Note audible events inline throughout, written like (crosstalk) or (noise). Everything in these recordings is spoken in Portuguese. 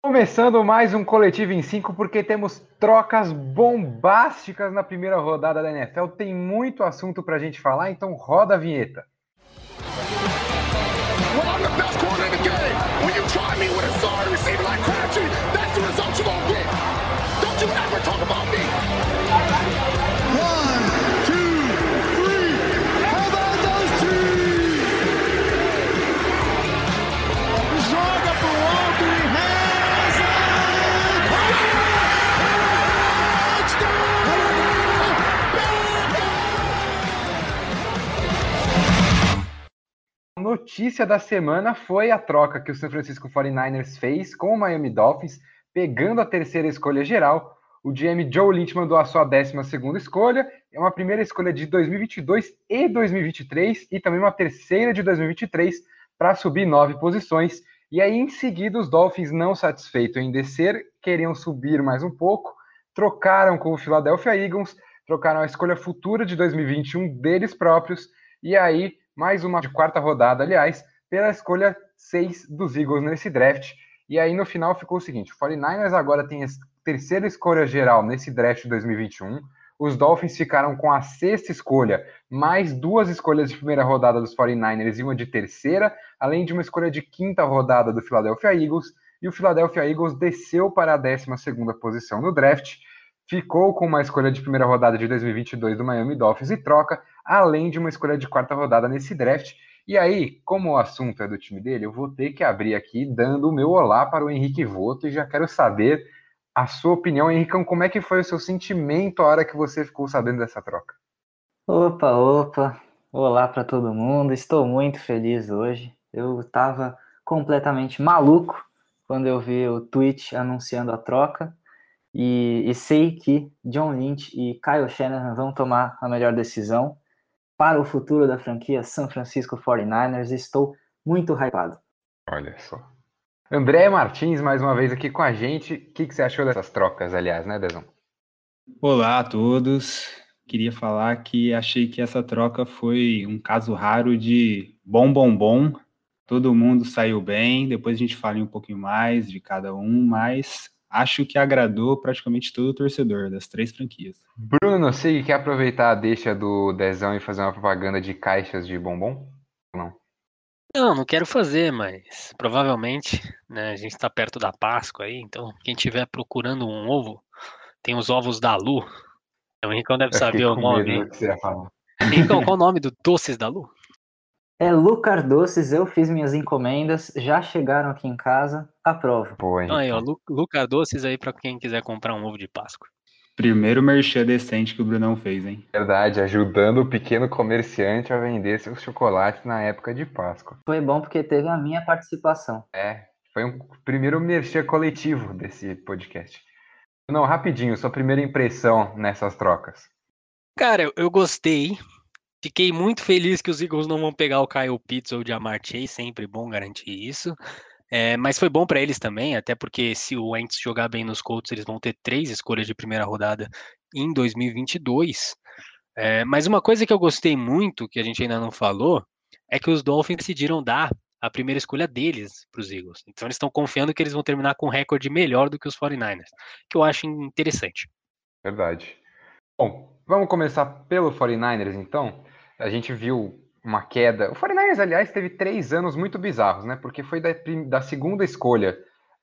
Começando mais um Coletivo em 5, porque temos trocas bombásticas na primeira rodada da NFL. Tem muito assunto pra gente falar, então roda a vinheta. Joga notícia da semana foi a troca que o San Francisco 49ers fez com o Miami Dolphins, pegando a terceira escolha geral. O GM Joe Lynch mandou a sua 12 escolha, é uma primeira escolha de 2022 e 2023, e também uma terceira de 2023 para subir nove posições. E aí, em seguida, os Dolphins, não satisfeitos em descer, queriam subir mais um pouco, trocaram com o Philadelphia Eagles, trocaram a escolha futura de 2021 deles próprios, e aí, mais uma de quarta rodada, aliás, pela escolha 6 dos Eagles nesse draft. E aí, no final, ficou o seguinte: o 49ers agora tem a terceira escolha geral nesse draft de 2021. Os Dolphins ficaram com a sexta escolha, mais duas escolhas de primeira rodada dos 49ers e uma de terceira, além de uma escolha de quinta rodada do Philadelphia Eagles. E o Philadelphia Eagles desceu para a 12 posição no draft, ficou com uma escolha de primeira rodada de 2022 do Miami Dolphins e troca, além de uma escolha de quarta rodada nesse draft. E aí, como o assunto é do time dele, eu vou ter que abrir aqui dando o meu olá para o Henrique Voto e já quero saber a sua opinião, Henricão, como é que foi o seu sentimento a hora que você ficou sabendo dessa troca? Opa, opa, olá para todo mundo, estou muito feliz hoje. Eu estava completamente maluco quando eu vi o tweet anunciando a troca e, e, sei que John Lynch e Kyle Shanahan vão tomar a melhor decisão para o futuro da franquia San Francisco 49ers. Estou muito hypado. Olha só. André Martins, mais uma vez aqui com a gente. O que, que você achou dessas trocas, aliás, né, Dezão? Olá a todos. Queria falar que achei que essa troca foi um caso raro de bom, bom, bom. Todo mundo saiu bem. Depois a gente fala um pouquinho mais de cada um, mas acho que agradou praticamente todo o torcedor das três franquias. Bruno sei quer aproveitar a deixa do Dezão e fazer uma propaganda de caixas de bombom? Não. Não, não quero fazer, mas provavelmente, né, a gente está perto da Páscoa aí, então quem estiver procurando um ovo, tem os ovos da Lu. O Henricão deve saber o nome. Henricão, qual o nome do Doces da Lu? É Lucar Doces, eu fiz minhas encomendas, já chegaram aqui em casa, aprovo. Pô, então, aí, ó, Lu, Lucar Doces aí para quem quiser comprar um ovo de Páscoa. Primeiro merchan decente que o Brunão fez, hein? Verdade, ajudando o pequeno comerciante a vender seus chocolates na época de Páscoa. Foi bom porque teve a minha participação. É, foi um primeiro merchan coletivo desse podcast. Não, rapidinho, sua primeira impressão nessas trocas. Cara, eu gostei. Fiquei muito feliz que os Eagles não vão pegar o Kyle Pitts ou o Jamar Chase, sempre bom garantir isso. É, mas foi bom para eles também, até porque se o Wentz jogar bem nos Colts, eles vão ter três escolhas de primeira rodada em 2022. É, mas uma coisa que eu gostei muito, que a gente ainda não falou, é que os Dolphins decidiram dar a primeira escolha deles para os Eagles. Então eles estão confiando que eles vão terminar com um recorde melhor do que os 49ers, que eu acho interessante. Verdade. Bom, vamos começar pelo 49ers então. A gente viu uma queda. O 49ers, aliás, teve três anos muito bizarros, né? Porque foi da, da segunda escolha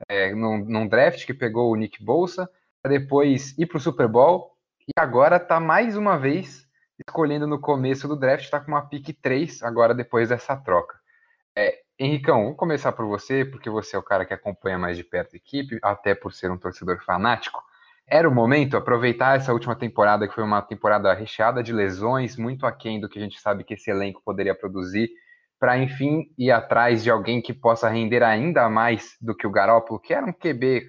é, num, num, draft que pegou o Nick Bolsa, depois ir para o Super Bowl, e agora tá mais uma vez escolhendo no começo do draft, está com uma pique 3 agora depois dessa troca. É, Henricão, vamos começar por você, porque você é o cara que acompanha mais de perto a equipe, até por ser um torcedor fanático. Era o momento aproveitar essa última temporada, que foi uma temporada recheada de lesões, muito aquém do que a gente sabe que esse elenco poderia produzir, para enfim ir atrás de alguém que possa render ainda mais do que o Garópolo, que era um QB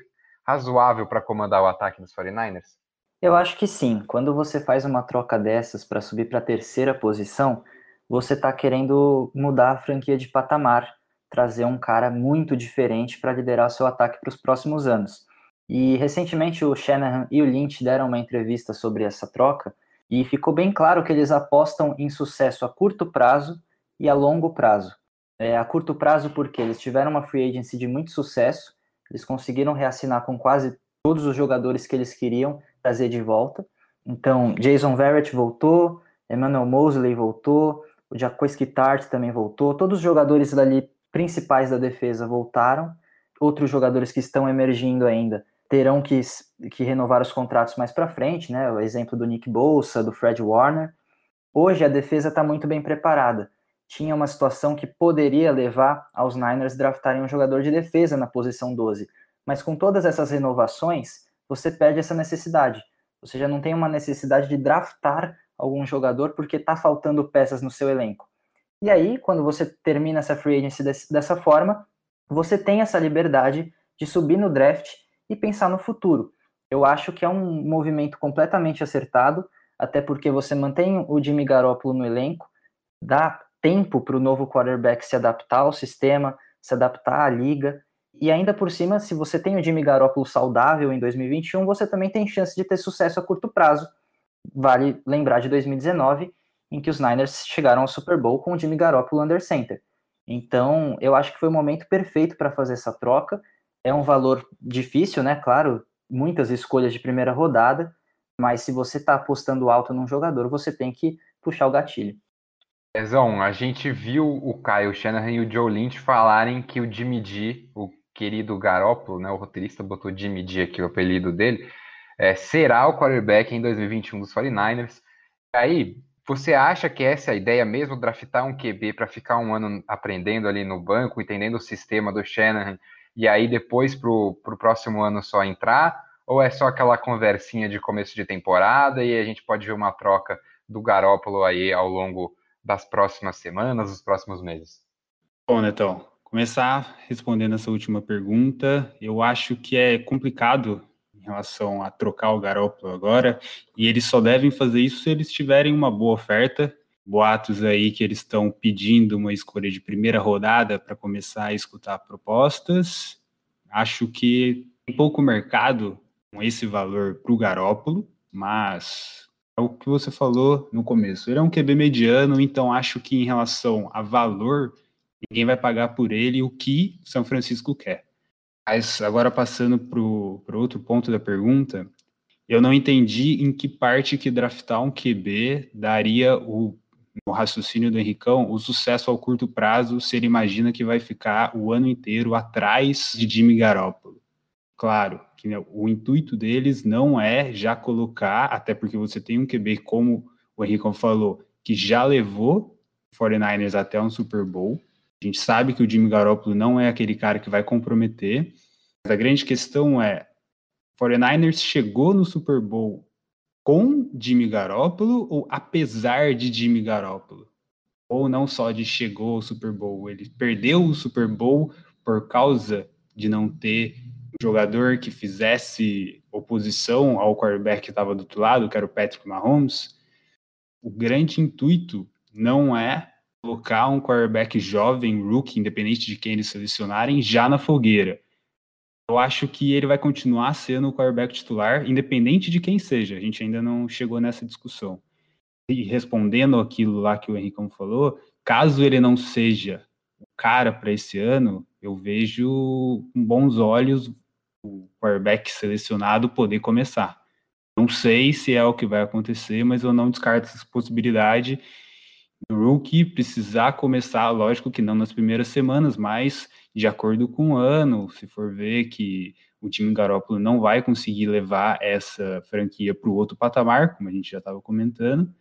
razoável para comandar o ataque dos 49ers? Eu acho que sim. Quando você faz uma troca dessas para subir para a terceira posição, você está querendo mudar a franquia de patamar, trazer um cara muito diferente para liderar seu ataque para os próximos anos. E recentemente o Shanahan e o Lynch deram uma entrevista sobre essa troca e ficou bem claro que eles apostam em sucesso a curto prazo e a longo prazo. É, a curto prazo porque eles tiveram uma free agency de muito sucesso Eles conseguiram reassinar com quase todos os jogadores que eles queriam trazer de volta. Então, Jason Verrett voltou, Emmanuel Mosley voltou, o Jaquiski Tart também voltou, todos os jogadores dali principais da defesa voltaram, outros jogadores que estão emergindo ainda terão que, que renovar os contratos mais para frente, né? O exemplo do Nick Bolsa, do Fred Warner. Hoje a defesa está muito bem preparada. Tinha uma situação que poderia levar aos Niners draftarem um jogador de defesa na posição 12, mas com todas essas renovações, você perde essa necessidade. Você já não tem uma necessidade de draftar algum jogador porque está faltando peças no seu elenco. E aí, quando você termina essa free agency dessa forma, você tem essa liberdade de subir no draft e pensar no futuro. Eu acho que é um movimento completamente acertado, até porque você mantém o Jimmy Garoppolo no elenco, dá tempo para o novo quarterback se adaptar ao sistema, se adaptar à liga, e ainda por cima, se você tem o Jimmy Garoppolo saudável em 2021, você também tem chance de ter sucesso a curto prazo. Vale lembrar de 2019, em que os Niners chegaram ao Super Bowl com o Jimmy Garoppolo under center. Então, eu acho que foi o momento perfeito para fazer essa troca. É um valor difícil, né? Claro, muitas escolhas de primeira rodada, mas se você está apostando alto num jogador, você tem que puxar o gatilho. Ezão, a gente viu o Kyle Shanahan e o Joe Lynch falarem que o Jimmy G, o querido Garoppolo, né, o roteirista botou Jimmy G aqui, o apelido dele, é, será o quarterback em 2021 dos 49ers. Aí, você acha que essa é a ideia mesmo, draftar um QB para ficar um ano aprendendo ali no banco, entendendo o sistema do Shanahan, e aí depois para o próximo ano só entrar? Ou é só aquela conversinha de começo de temporada e a gente pode ver uma troca do Garópolo aí ao longo das próximas semanas, dos próximos meses? Bom, Netão, começar respondendo essa última pergunta, eu acho que é complicado relação a trocar o Garoppolo agora, e eles só devem fazer isso se eles tiverem uma boa oferta. Boatos aí que eles estão pedindo uma escolha de primeira rodada para começar a escutar propostas. Acho que tem pouco mercado com esse valor para o Garópolo, mas é o que você falou no começo. Ele é um QB mediano, então acho que em relação a valor, ninguém vai pagar por ele o que São Francisco quer. Mas agora passando para o outro ponto da pergunta, eu não entendi em que parte que draftar um QB daria o no raciocínio do Henricão, o sucesso ao curto prazo se ele imagina que vai ficar o ano inteiro atrás de Jimmy Garoppolo. Claro, que né, o intuito deles não é já colocar, até porque você tem um QB, como o Henricão falou, que já levou 49ers até um Super Bowl, a gente sabe que o Jimmy Garoppolo não é aquele cara que vai comprometer, mas a grande questão é: 49ers chegou no Super Bowl com Jimmy Garoppolo ou apesar de Jimmy Garoppolo? Ou não só de chegou ao Super Bowl, ele perdeu o Super Bowl por causa de não ter um jogador que fizesse oposição ao quarterback que estava do outro lado, que era o Patrick Mahomes. O grande intuito não é colocar um quarterback jovem, rookie, independente de quem eles selecionarem, já na fogueira. Eu acho que ele vai continuar sendo o quarterback titular, independente de quem seja. A gente ainda não chegou nessa discussão. E respondendo aquilo lá que o Henricão falou, caso ele não seja o cara para esse ano, eu vejo com bons olhos o quarterback selecionado poder começar. Não sei se é o que vai acontecer, mas eu não descarto essa possibilidade do rookie precisar começar, lógico que não nas primeiras semanas, mas de acordo com o ano, se for ver que o time Garópolo não vai conseguir levar essa franquia para o outro patamar, como a gente já estava comentando,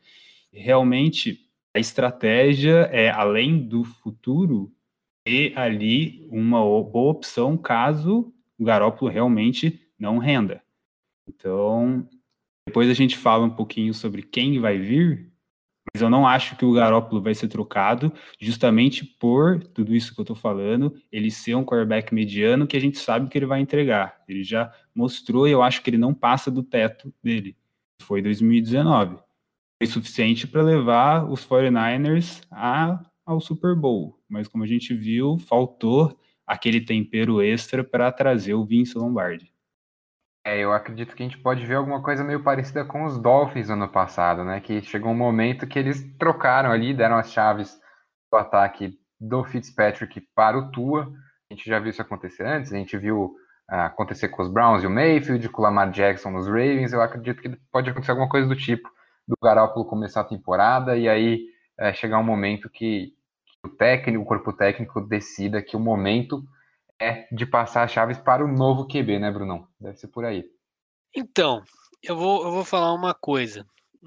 realmente a estratégia é, além do futuro, ter ali uma boa opção caso o Garópolo realmente não renda. Então, depois a gente fala um pouquinho sobre quem vai vir, mas eu não acho que o Garópolo vai ser trocado, justamente por tudo isso que eu estou falando, ele ser um quarterback mediano que a gente sabe que ele vai entregar. Ele já mostrou e eu acho que ele não passa do teto dele. Foi 2019. Foi suficiente para levar os 49ers a, ao Super Bowl. Mas como a gente viu, faltou aquele tempero extra para trazer o Vince Lombardi. É, eu acredito que a gente pode ver alguma coisa meio parecida com os Dolphins ano passado, né? Que chegou um momento que eles trocaram ali, deram as chaves do ataque do Fitzpatrick para o Tua. A gente já viu isso acontecer antes, a gente viu acontecer com os Browns e o Mayfield, com o Lamar Jackson nos Ravens. Eu acredito que pode acontecer alguma coisa do tipo do Garoppolo começar a temporada e aí é, chegar um momento que, que, o técnico, o corpo técnico decida que o momento é de passar as chaves para o novo QB, né, Brunão? Deve ser por aí. Então, eu vou, eu vou falar uma coisa.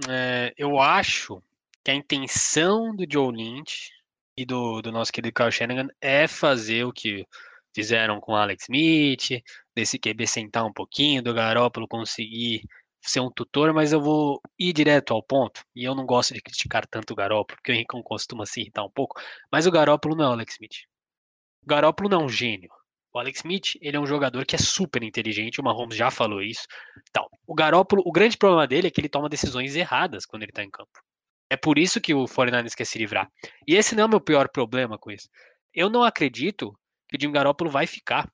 É, eu acho que a intenção do Joe Lynch e do, do nosso querido Kyle Shanahan é fazer o que fizeram com Alex Smith, desse QB sentar um pouquinho, do Garópolo conseguir ser um tutor, mas eu vou ir direto ao ponto. E eu não gosto de criticar tanto o Garópolo, porque o Henrique costuma se irritar um pouco. Mas o Garópolo não é o Alex Smith. O Garópolo não é um gênio. O Alex Smith, ele é um jogador que é super inteligente, o Mahomes já falou isso. Então, o Garópolo, o grande problema dele é que ele toma decisões erradas quando ele tá em campo. É por isso que o 49ers quer se livrar. E esse não é o meu pior problema com isso. Eu não acredito que o Jim Garoppolo vai ficar.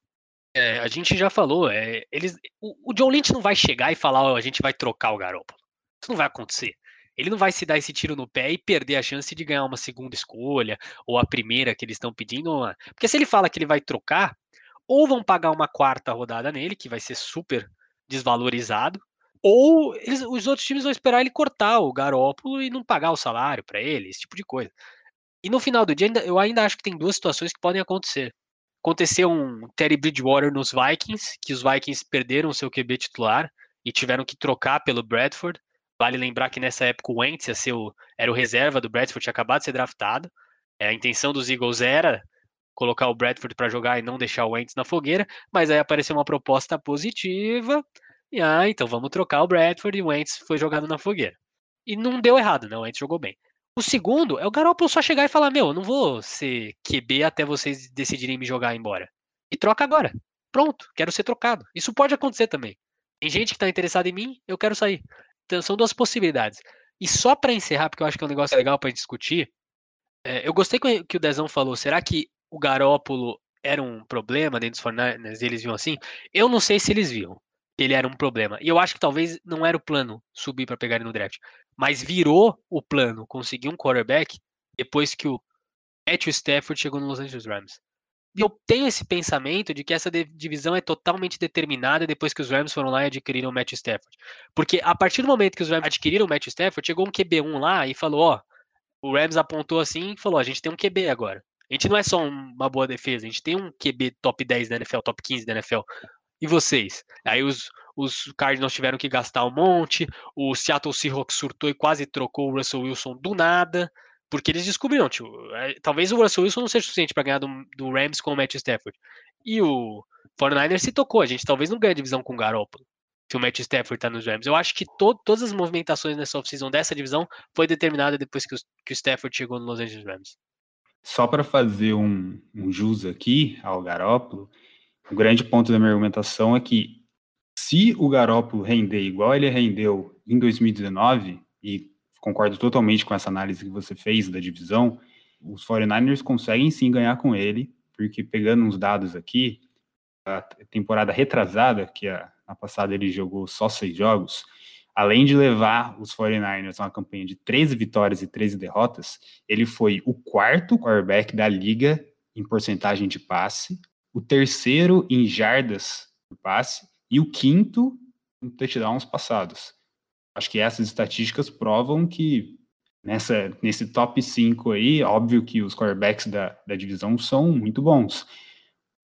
É, a gente já falou, é, eles, o, o, John Lynch não vai chegar e falar, oh, a gente vai trocar o Garoppolo. Isso não vai acontecer. Ele não vai se dar esse tiro no pé e perder a chance de ganhar uma segunda escolha ou a primeira que eles estão pedindo. Porque se ele fala que ele vai trocar, ou vão pagar uma quarta rodada nele, que vai ser super desvalorizado, ou eles, os outros times vão esperar ele cortar o Garópolo e não pagar o salário para ele, esse tipo de coisa. E no final do dia, eu ainda acho que tem duas situações que podem acontecer. Aconteceu um Terry Bridgewater nos Vikings, que os Vikings perderam o seu QB titular e tiveram que trocar pelo Bradford. Vale lembrar que nessa época o Wentz era o reserva do Bradford, tinha acabado de ser draftado. É, a intenção dos Eagles era colocar o Bradford para jogar e não deixar o Wentz na fogueira, mas aí apareceu uma proposta positiva e ah, então vamos trocar o Bradford e o Wentz foi jogado na fogueira. E não deu errado, não, o Wentz jogou bem. O segundo é o Garoppolo só chegar e falar: Meu, eu não vou ser QB até vocês decidirem me jogar embora. E troca agora. Pronto, quero ser trocado. Isso pode acontecer também. Tem gente que está interessada em mim, eu quero sair. Então são duas possibilidades. E só para encerrar, porque eu acho que é um negócio legal para discutir, é, eu gostei que o Dezão falou: será que o Garópolo era um problema dentro dos Fortnite? Eles viam assim? Eu não sei se eles viam ele era um problema. E eu acho que talvez não era o plano subir para pegar ele no draft, mas virou o plano conseguir um quarterback depois que o Matthew Stafford chegou no Los Angeles Rams. E eu tenho esse pensamento de que essa divisão é totalmente determinada depois que os Rams foram lá e adquiriram o Matthew Stafford. Porque a partir do momento que os Rams adquiriram o Matthew Stafford, chegou um QB1 lá e falou, ó, o Rams apontou assim e falou, a gente tem um QB agora. A gente não é só uma boa defesa, a gente tem um QB top 10 da NFL, top 15 da NFL. E vocês? Aí os, os Cardinals tiveram que gastar um monte, o Seattle Seahawks surtou e quase trocou o Russell Wilson do nada, porque eles descobriram, tio, é, talvez o Russell Wilson não seja suficiente para ganhar do, do, Rams com o Matt Stafford. E o 49ers se tocou, a gente talvez não ganhe divisão com o Garoppolo, se o Matt Stafford tá nos Rams. Eu acho que to, todas as movimentações nessa off-season dessa divisão foi determinada depois que, que o Stafford chegou no Los Angeles Rams. Só para fazer um, um jus aqui ao Garoppolo, o grande ponto da minha argumentação é que se o Garópolo render igual ele rendeu em 2019, e concordo totalmente com essa análise que você fez da divisão, os 49ers conseguem sim ganhar com ele, porque pegando uns dados aqui, a temporada retrasada, que a, a passada ele jogou só seis jogos, além de levar os 49ers a uma campanha de 13 vitórias e 13 derrotas, ele foi o quarto quarterback da liga em porcentagem de passe, o terceiro em jardas por passe e o quinto em touchdowns passados. Acho que essas estatísticas provam que nessa, nesse top 5 aí, óbvio que os quarterbacks da, da divisão são muito bons.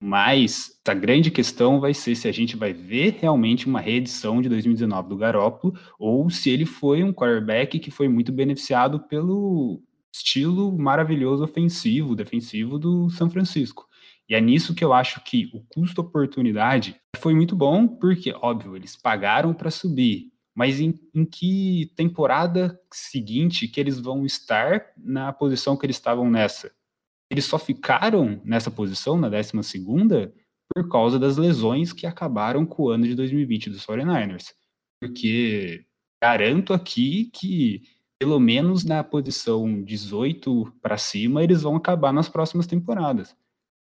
Mas a grande questão vai ser se a gente vai ver realmente uma reedição de 2019 do Garoppolo ou se ele foi um quarterback que foi muito beneficiado pelo estilo maravilhoso ofensivo, defensivo do São Francisco. E é nisso que eu acho que o custo-oportunidade foi muito bom, porque, óbvio, eles pagaram para subir, mas em, em, que temporada seguinte que eles vão estar na posição que eles estavam nessa? Eles só ficaram nessa posição, na 12 por causa das lesões que acabaram com o ano de 2020 dos 49ers. Porque garanto aqui que, pelo menos na posição 18 para cima, eles vão acabar nas próximas temporadas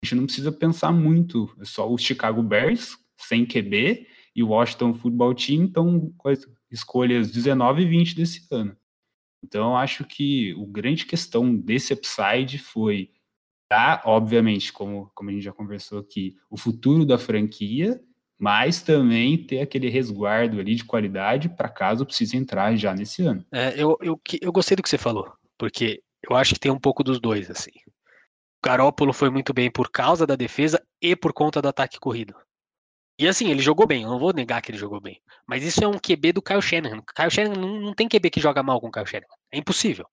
gente não precisa pensar muito. É só o Chicago Bears, sem QB, e o Washington Football Team estão com as escolhas 19 e 20 desse ano. Então, acho que o grande questão desse upside foi dar, obviamente, como, como a gente já conversou aqui, o futuro da franquia, mas também ter aquele resguardo ali de qualidade para caso precise entrar já nesse ano. É, eu, eu, eu gostei do que você falou, porque eu acho que tem um pouco dos dois, assim. O Garópolo foi muito bem por causa da defesa e por conta do ataque corrido. E assim, ele jogou bem, eu não vou negar que ele jogou bem. Mas isso é um QB do Kyle Shanahan. Kyle Shanahan não, não tem QB que joga mal com o Kyle Shanahan. É impossível.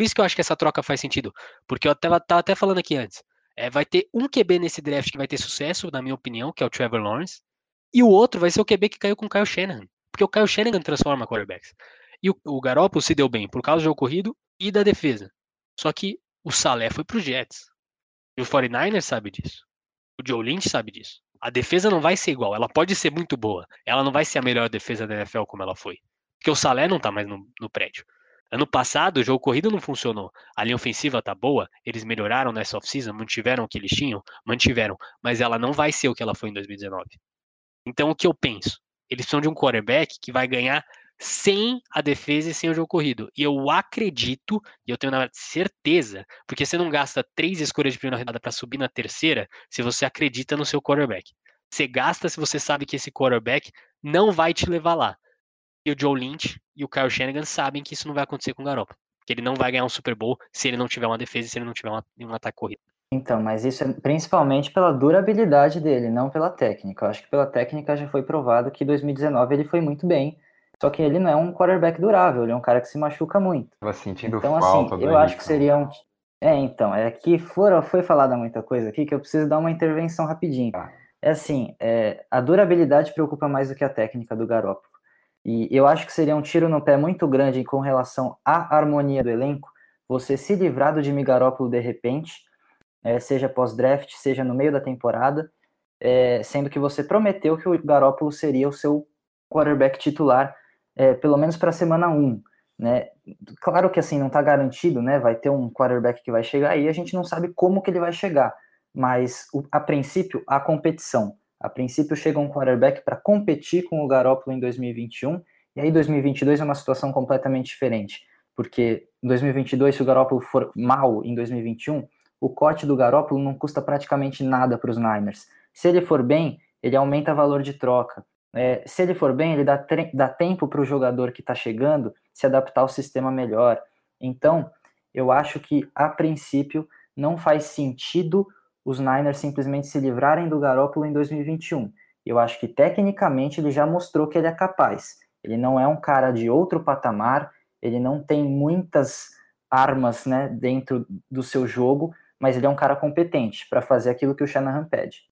Por isso que eu acho que essa troca faz sentido. Porque eu tava, tava até falando aqui antes. É, vai ter um QB nesse draft que vai ter sucesso, na minha opinião, que é o Trevor Lawrence. E o outro vai ser o QB que caiu com o Kyle Shanahan. Porque o Kyle Shanahan transforma quarterbacks. E o, o Garoppolo se deu bem por causa do jogo corrido e da defesa. Só que o Salé foi pro Jets. E o 49ers sabe disso. O Joe Lynch sabe disso. A defesa não vai ser igual. Ela pode ser muito boa. Ela não vai ser a melhor defesa da NFL como ela foi. Porque o Salé não tá mais no, no prédio. Ano passado, o jogo corrido não funcionou. A linha ofensiva tá boa. Eles melhoraram nessa off-season, mantiveram o que eles tinham, mantiveram. Mas ela não vai ser o que ela foi em 2019. Então, o que eu penso? Eles são de um quarterback que vai ganhar sem a defesa e sem o jogo corrido. E eu acredito, e eu tenho na certeza, porque você não gasta três escolhas de primeira rodada para subir na terceira se você acredita no seu quarterback. Você gasta se você sabe que esse quarterback não vai te levar lá. E o Joe Lynch e o Kyle Shanahan sabem que isso não vai acontecer com o Garoppolo. Que ele não vai ganhar um Super Bowl se ele não tiver uma defesa e se ele não tiver uma, um ataque corrido. Então, mas isso é principalmente pela durabilidade dele, não pela técnica. Eu acho que pela técnica já foi provado que 2019 ele foi muito bem só que ele não é um quarterback durável, ele é um cara que se machuca muito. Tava sentindo então, falta assim, eu acho que seria um. É, então, é que for, foi falada muita coisa aqui que eu preciso dar uma intervenção rapidinho. Tá. É assim, é, a durabilidade preocupa mais do que a técnica do Garoppolo. E eu acho que seria um tiro no pé muito grande com relação à harmonia do elenco, você se livrar do Jimmy Garoppolo de repente, é, seja pós-draft, seja no meio da temporada, é, sendo que você prometeu que o Garoppolo seria o seu quarterback titular é, pelo menos para a semana 1, né? Claro que assim não está garantido, né? Vai ter um quarterback que vai chegar aí, a gente não sabe como que ele vai chegar, mas a princípio a competição, a princípio chega um quarterback para competir com o Garoppolo em 2021 e aí 2022 é uma situação completamente diferente, porque em 2022 se o Garoppolo for mal em 2021 o cote do Garoppolo não custa praticamente nada para os Niners. Se ele for bem, ele aumenta o valor de troca. É, se ele for bem, ele dá, dá tempo para o jogador que está chegando se adaptar ao sistema melhor. Então, eu acho que, a princípio, não faz sentido os Niners simplesmente se livrarem do Garoppolo em 2021. Eu acho que, tecnicamente, ele já mostrou que ele é capaz. Ele não é um cara de outro patamar, ele não tem muitas armas né, dentro do seu jogo, mas ele é um cara competente para fazer aquilo que o Shanahan pede.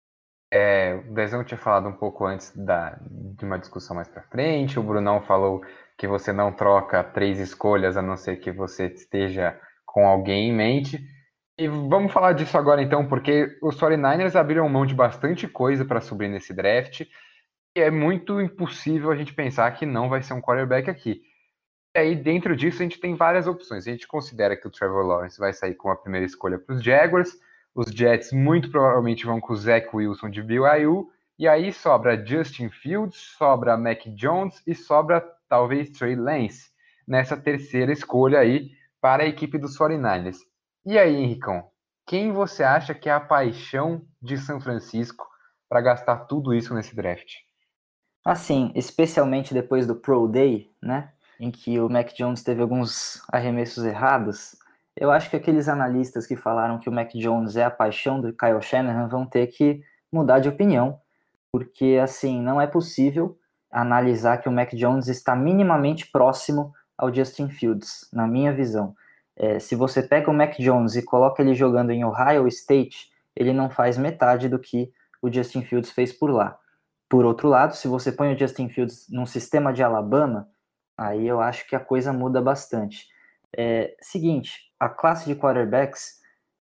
É, o Dezão tinha falado um pouco antes da, de uma discussão mais para frente. O Brunão falou que você não troca três escolhas a não ser que você esteja com alguém em mente. E vamos falar disso agora então, porque os 49ers abriram mão de bastante coisa para subir nesse draft. E é muito impossível a gente pensar que não vai ser um quarterback aqui. E aí, dentro disso, a gente tem várias opções. A gente considera que o Trevor Lawrence vai sair com a primeira escolha para os Jaguars. Os Jets muito provavelmente vão com o Zach Wilson de BYU. E aí sobra Justin Fields, sobra Mac Jones e sobra talvez Trey Lance nessa terceira escolha aí para a equipe dos 49ers. E aí, Henricão, quem você acha que é a paixão de São Francisco para gastar tudo isso nesse draft? Assim, especialmente depois do Pro Day, né, em que o Mac Jones teve alguns arremessos errados, eu acho que aqueles analistas que falaram que o Mac Jones é a paixão do Kyle Shanahan vão ter que mudar de opinião, porque assim, não é possível analisar que o Mac Jones está minimamente próximo ao Justin Fields, na minha visão. É, se você pega o Mac Jones e coloca ele jogando em Ohio State, ele não faz metade do que o Justin Fields fez por lá. Por outro lado, se você põe o Justin Fields num sistema de Alabama, aí eu acho que a coisa muda bastante. É, seguinte, a classe de quarterbacks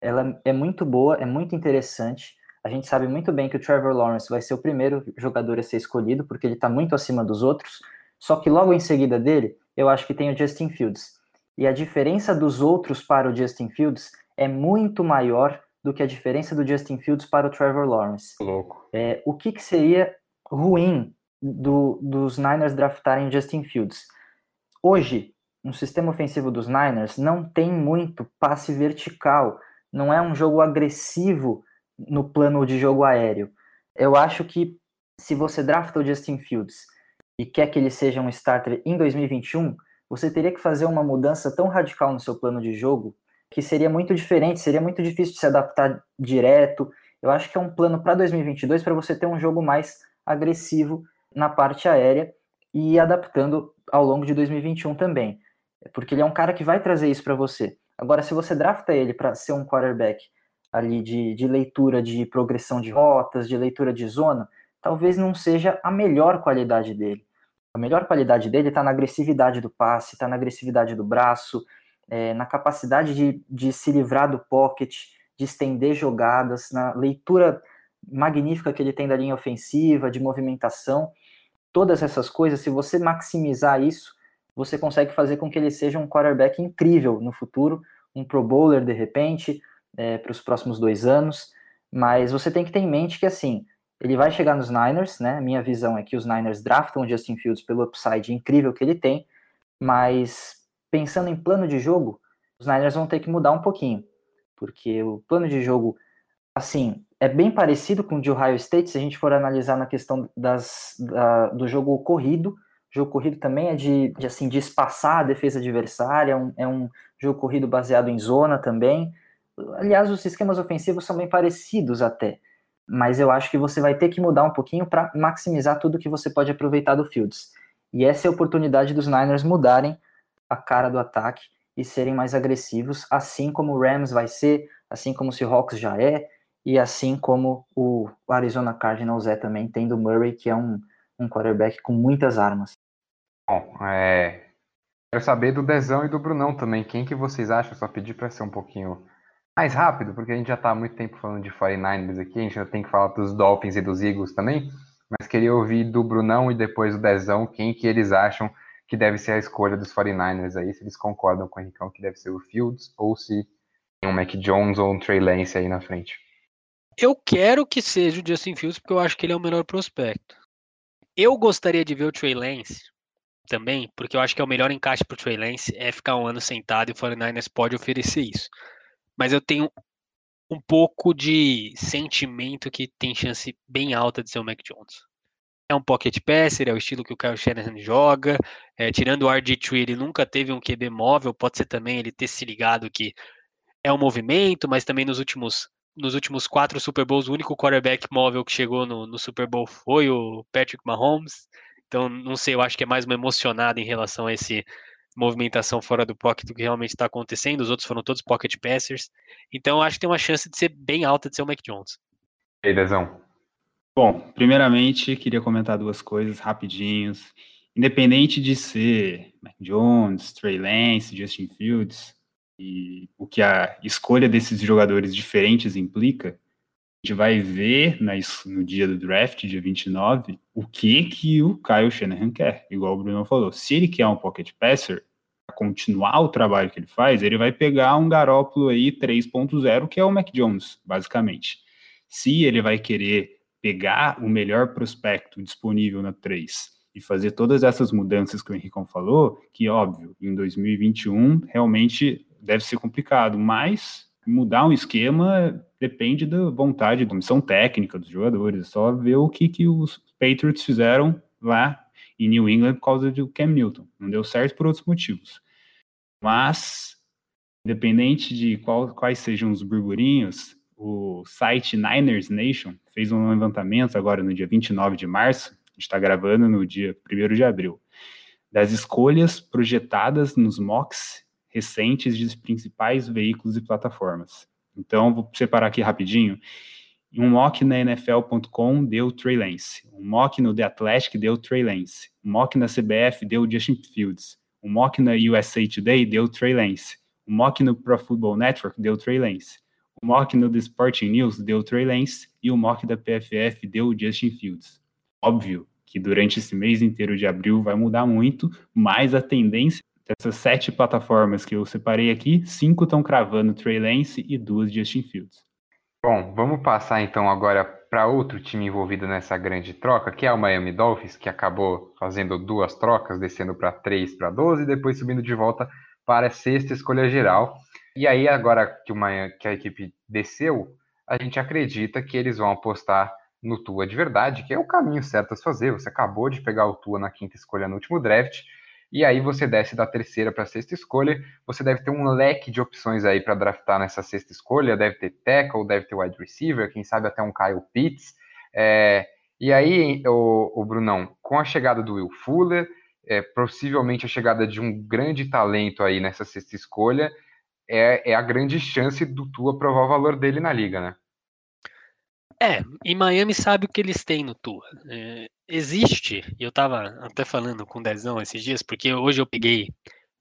ela é muito boa, é muito interessante. A gente sabe muito bem que o Trevor Lawrence vai ser o primeiro jogador a ser escolhido, porque ele está muito acima dos outros. Só que logo em seguida dele, eu acho que tem o Justin Fields. E a diferença dos outros para o Justin Fields é muito maior do que a diferença do Justin Fields para o Trevor Lawrence. Louco. É, o que, que seria ruim do, dos Niners draftarem o Justin Fields? Hoje, no sistema ofensivo dos Niners não tem muito passe vertical, não é um jogo agressivo no plano de jogo aéreo. Eu acho que se você drafta o Justin Fields e quer que ele seja um starter em 2021, você teria que fazer uma mudança tão radical no seu plano de jogo que seria muito diferente, seria muito difícil de se adaptar direto. Eu acho que é um plano para 2022 para você ter um jogo mais agressivo na parte aérea e adaptando ao longo de 2021 também, porque ele é um cara que vai trazer isso para você. Agora, se você drafta ele para ser um quarterback ali de, de leitura de progressão de rotas, de leitura de zona, talvez não seja a melhor qualidade dele. A melhor qualidade dele está na agressividade do passe, está na agressividade do braço, é, na capacidade de, de se livrar do pocket, de estender jogadas, na leitura magnífica que ele tem da linha ofensiva, de movimentação. Todas essas coisas, se você maximizar isso, você consegue fazer com que ele seja um quarterback incrível no futuro, um Pro Bowler de repente, é, para os próximos dois anos. Mas você tem que ter em mente que, assim, ele vai chegar nos Niners, né? Minha visão é que os Niners draftam o Justin Fields pelo upside incrível que ele tem, mas pensando em plano de jogo, os Niners vão ter que mudar um pouquinho, porque o plano de jogo, assim, é bem parecido com o de Ohio State, se a gente for analisar na questão das, da, do jogo corrido, o jogo corrido também é de, de, assim, de espaçar a defesa adversária, é um, é um jogo corrido baseado em zona também, aliás, os sistemas ofensivos são bem parecidos até, mas eu acho que você vai ter que mudar um pouquinho para maximizar tudo que você pode aproveitar do Fields. E essa é a oportunidade dos Niners mudarem a cara do ataque e serem mais agressivos, assim como o Rams vai ser, assim como o Seahawks já é, e assim como o Arizona Cardinals é também, tendo Murray, que é um, um quarterback com muitas armas. Bom, é... quero saber do Dezão e do Brunão também. Quem que vocês acham? Só pedir para ser um pouquinho mais rápido, porque a gente já está há muito tempo falando de 49ers aqui, a gente já tem que falar dos Dolphins e dos Eagles também, mas queria ouvir do Brunão e depois do Dezão quem que eles acham que deve ser a escolha dos 49ers aí, se eles concordam com o Henricão que deve ser o Fields, ou se tem um Mac Jones ou um Trey Lance aí na frente. Eu quero que seja o Justin Fields, porque eu acho que ele é o melhor prospecto. Eu gostaria de ver o Trey Lance também, porque eu acho que é o melhor encaixe para o Trey Lance é ficar um ano sentado e o 49ers pode oferecer isso mas eu tenho um pouco de sentimento que tem chance bem alta de ser o Mac Jones. É um pocket passer, é o estilo que o Kyle Shanahan joga. É, tirando o RG3, ele nunca teve um QB móvel. Pode ser também ele ter se ligado que é um movimento, mas também nos últimos, nos últimos quatro Super Bowls, o único quarterback móvel que chegou no, no Super Bowl foi o Patrick Mahomes. Então, não sei, eu acho que é mais uma emocionada em relação a esse movimentação fora do pocket do que realmente está acontecendo. Os outros foram todos pocket passers. Então acho que tem uma chance de ser bem alta de ser o Mac Jones. E aí, Dezão? Bom, primeiramente queria comentar duas coisas rapidinhos. Independente de ser Mac Jones, Trey Lance, Justin Fields e o que a escolha desses jogadores diferentes implica, a gente vai ver no dia do draft, dia 29, o que que o Kyle Shanahan quer, igual o Bruno falou. Se ele quer um pocket passer, para continuar o trabalho que ele faz, ele vai pegar um Garópolo aí 3.0, que é o Mac Jones, basicamente. Se ele vai querer pegar o melhor prospecto disponível na 3 e fazer todas essas mudanças que o Henricão falou, que óbvio, em 2021 realmente deve ser complicado, mas mudar um esquema depende da vontade, da comissão técnica dos jogadores. É só ver o que, que os Patriots fizeram lá em New England por causa do Cam Newton. Não deu certo por outros motivos. Mas, independente de qual, quais sejam os burburinhos, o site Niners Nation fez um levantamento agora no dia 29 de março, a gente está gravando no dia 1 de abril, das escolhas projetadas nos mocks recentes dos principais veículos e plataformas. Então, vou separar aqui rapidinho. Um mock na NFL.com deu Trey Lance. Um mock no The Athletic deu Trey Lance. Um mock na CBF deu Justin Fields. Um mock na USA Today deu Trey Lance. Um mock no Pro Football Network deu Trey Lance. Um mock no The Sporting News deu Trey Lance. E o mock da PFF deu Justin Fields. Óbvio que durante esse mês inteiro de abril vai mudar muito, mas a tendência Dessas sete plataformas que eu separei aqui, cinco estão cravando Trey Lance e duas Justin Fields. Bom, vamos passar então agora para outro time envolvido nessa grande troca, que é o Miami Dolphins, que acabou fazendo duas trocas, descendo para 3 para 12 e depois subindo de volta para a sexta escolha geral. E aí, agora que, uma, que a equipe desceu, a gente acredita que eles vão apostar no Tua de verdade, que é o caminho certo a se fazer. Você acabou de pegar o Tua na quinta escolha no último draft, e aí você desce da terceira para a sexta escolha. Você deve ter um leque de opções aí para draftar nessa sexta escolha. Deve ter tackle, deve ter wide receiver, quem sabe até um Kyle Pitts. É, e aí, o, o, Brunão, com a chegada do Will Fuller, é, possivelmente a chegada de um grande talento aí nessa sexta escolha, é, é a grande chance do Tua provar o valor dele na liga, né? É, e Miami sabe o que eles têm no Tua. É, existe, e eu tava até falando com o Dezão esses dias, porque hoje eu peguei,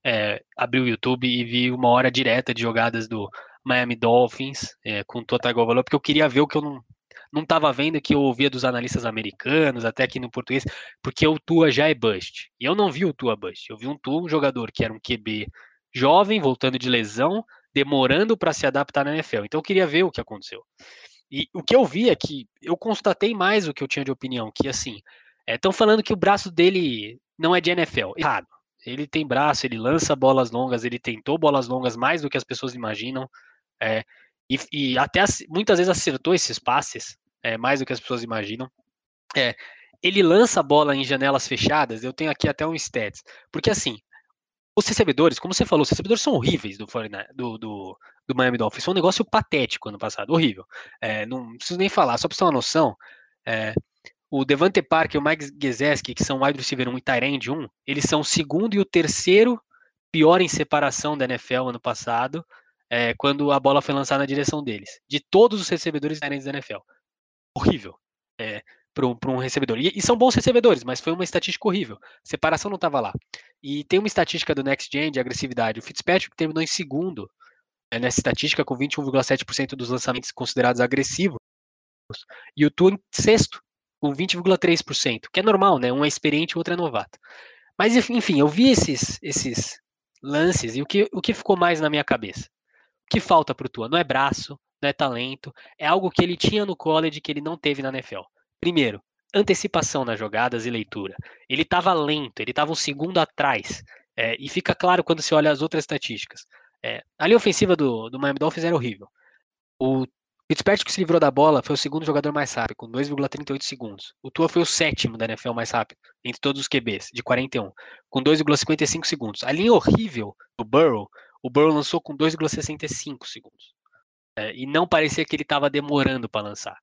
é, abri o YouTube e vi uma hora direta de jogadas do Miami Dolphins é, com o Tua Tagovailoa, porque eu queria ver o que eu não, não tava vendo, que eu ouvia dos analistas americanos, até aqui no português, porque o Tua já é bust. E eu não vi o Tua bust, eu vi um Tua, um jogador que era um QB jovem, voltando de lesão, demorando para se adaptar na NFL. Então eu queria ver o que aconteceu. E o que eu vi é que eu constatei mais o que eu tinha de opinião, que assim, estão é, falando que o braço dele não é de NFL. Errado. Ele tem braço, ele lança bolas longas, ele tentou bolas longas mais do que as pessoas imaginam. É, e, e, até muitas vezes acertou esses passes, é, mais do que as pessoas imaginam. É, ele lança a bola em janelas fechadas, eu tenho aqui até um stats. Porque assim, os recebedores, como você falou, os recebedores são horríveis do, do, do, do Miami Dolphins. Foi um negócio patético ano passado, horrível. É, não preciso nem falar, só para ter uma noção, é, o Devante Parker e o Mike Gesicki, que são wide receiver 1 e tight 1, eles são o segundo e o terceiro pior em separação da NFL ano passado, é, quando a bola foi lançada na direção deles. De todos os recebedores da NFL. Horrível. É, para um, recebedor. E, e, são bons recebedores, mas foi uma estatística horrível. A separação não estava lá. E tem uma estatística do Next Gen de agressividade. O Fitzpatrick terminou em segundo é, nessa estatística com 21,7% dos lançamentos considerados agressivos. E o Tua em sexto, com 20,3%, que é normal, né? Um é experiente o outro é novato. Mas enfim, eu vi esses, esses lances e o que, o que ficou mais na minha cabeça? O que falta para o Tua? Não é braço, não é talento, é algo que ele tinha no college que ele não teve na NFL. Primeiro, antecipação nas jogadas e leitura. Ele estava lento, ele estava um segundo atrás. É, e fica claro quando se olha as outras estatísticas. É, a linha ofensiva do, do Miami Dolphins era horrível. O Fitzpatrick que se livrou da bola foi o segundo jogador mais rápido, com 2,38 segundos. O Tua foi o sétimo da NFL mais rápido, entre todos os QBs, de 41, com 2,55 segundos. A linha horrível do Burrow, o Burrow lançou com 2,65 segundos. É, e não parecia que ele estava demorando para lançar.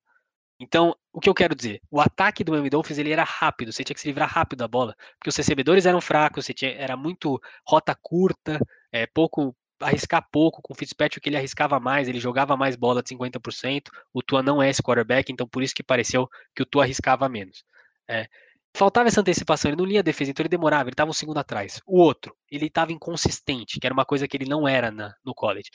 Então, o que eu quero dizer? O ataque do Miami Dolphins ele era rápido, você tinha que se livrar rápido da bola, porque os recebedores eram fracos, você tinha, era muito rota curta, é, pouco arriscar pouco com o Fitzpatrick, ele arriscava mais, ele jogava mais bola de 50%. O Tua não é esse quarterback, então por isso que pareceu que o Tua arriscava menos. É, faltava essa antecipação, ele não lia a defesa, então ele demorava, ele estava um segundo atrás. O outro, ele estava inconsistente, que era uma coisa que ele não era na, no college.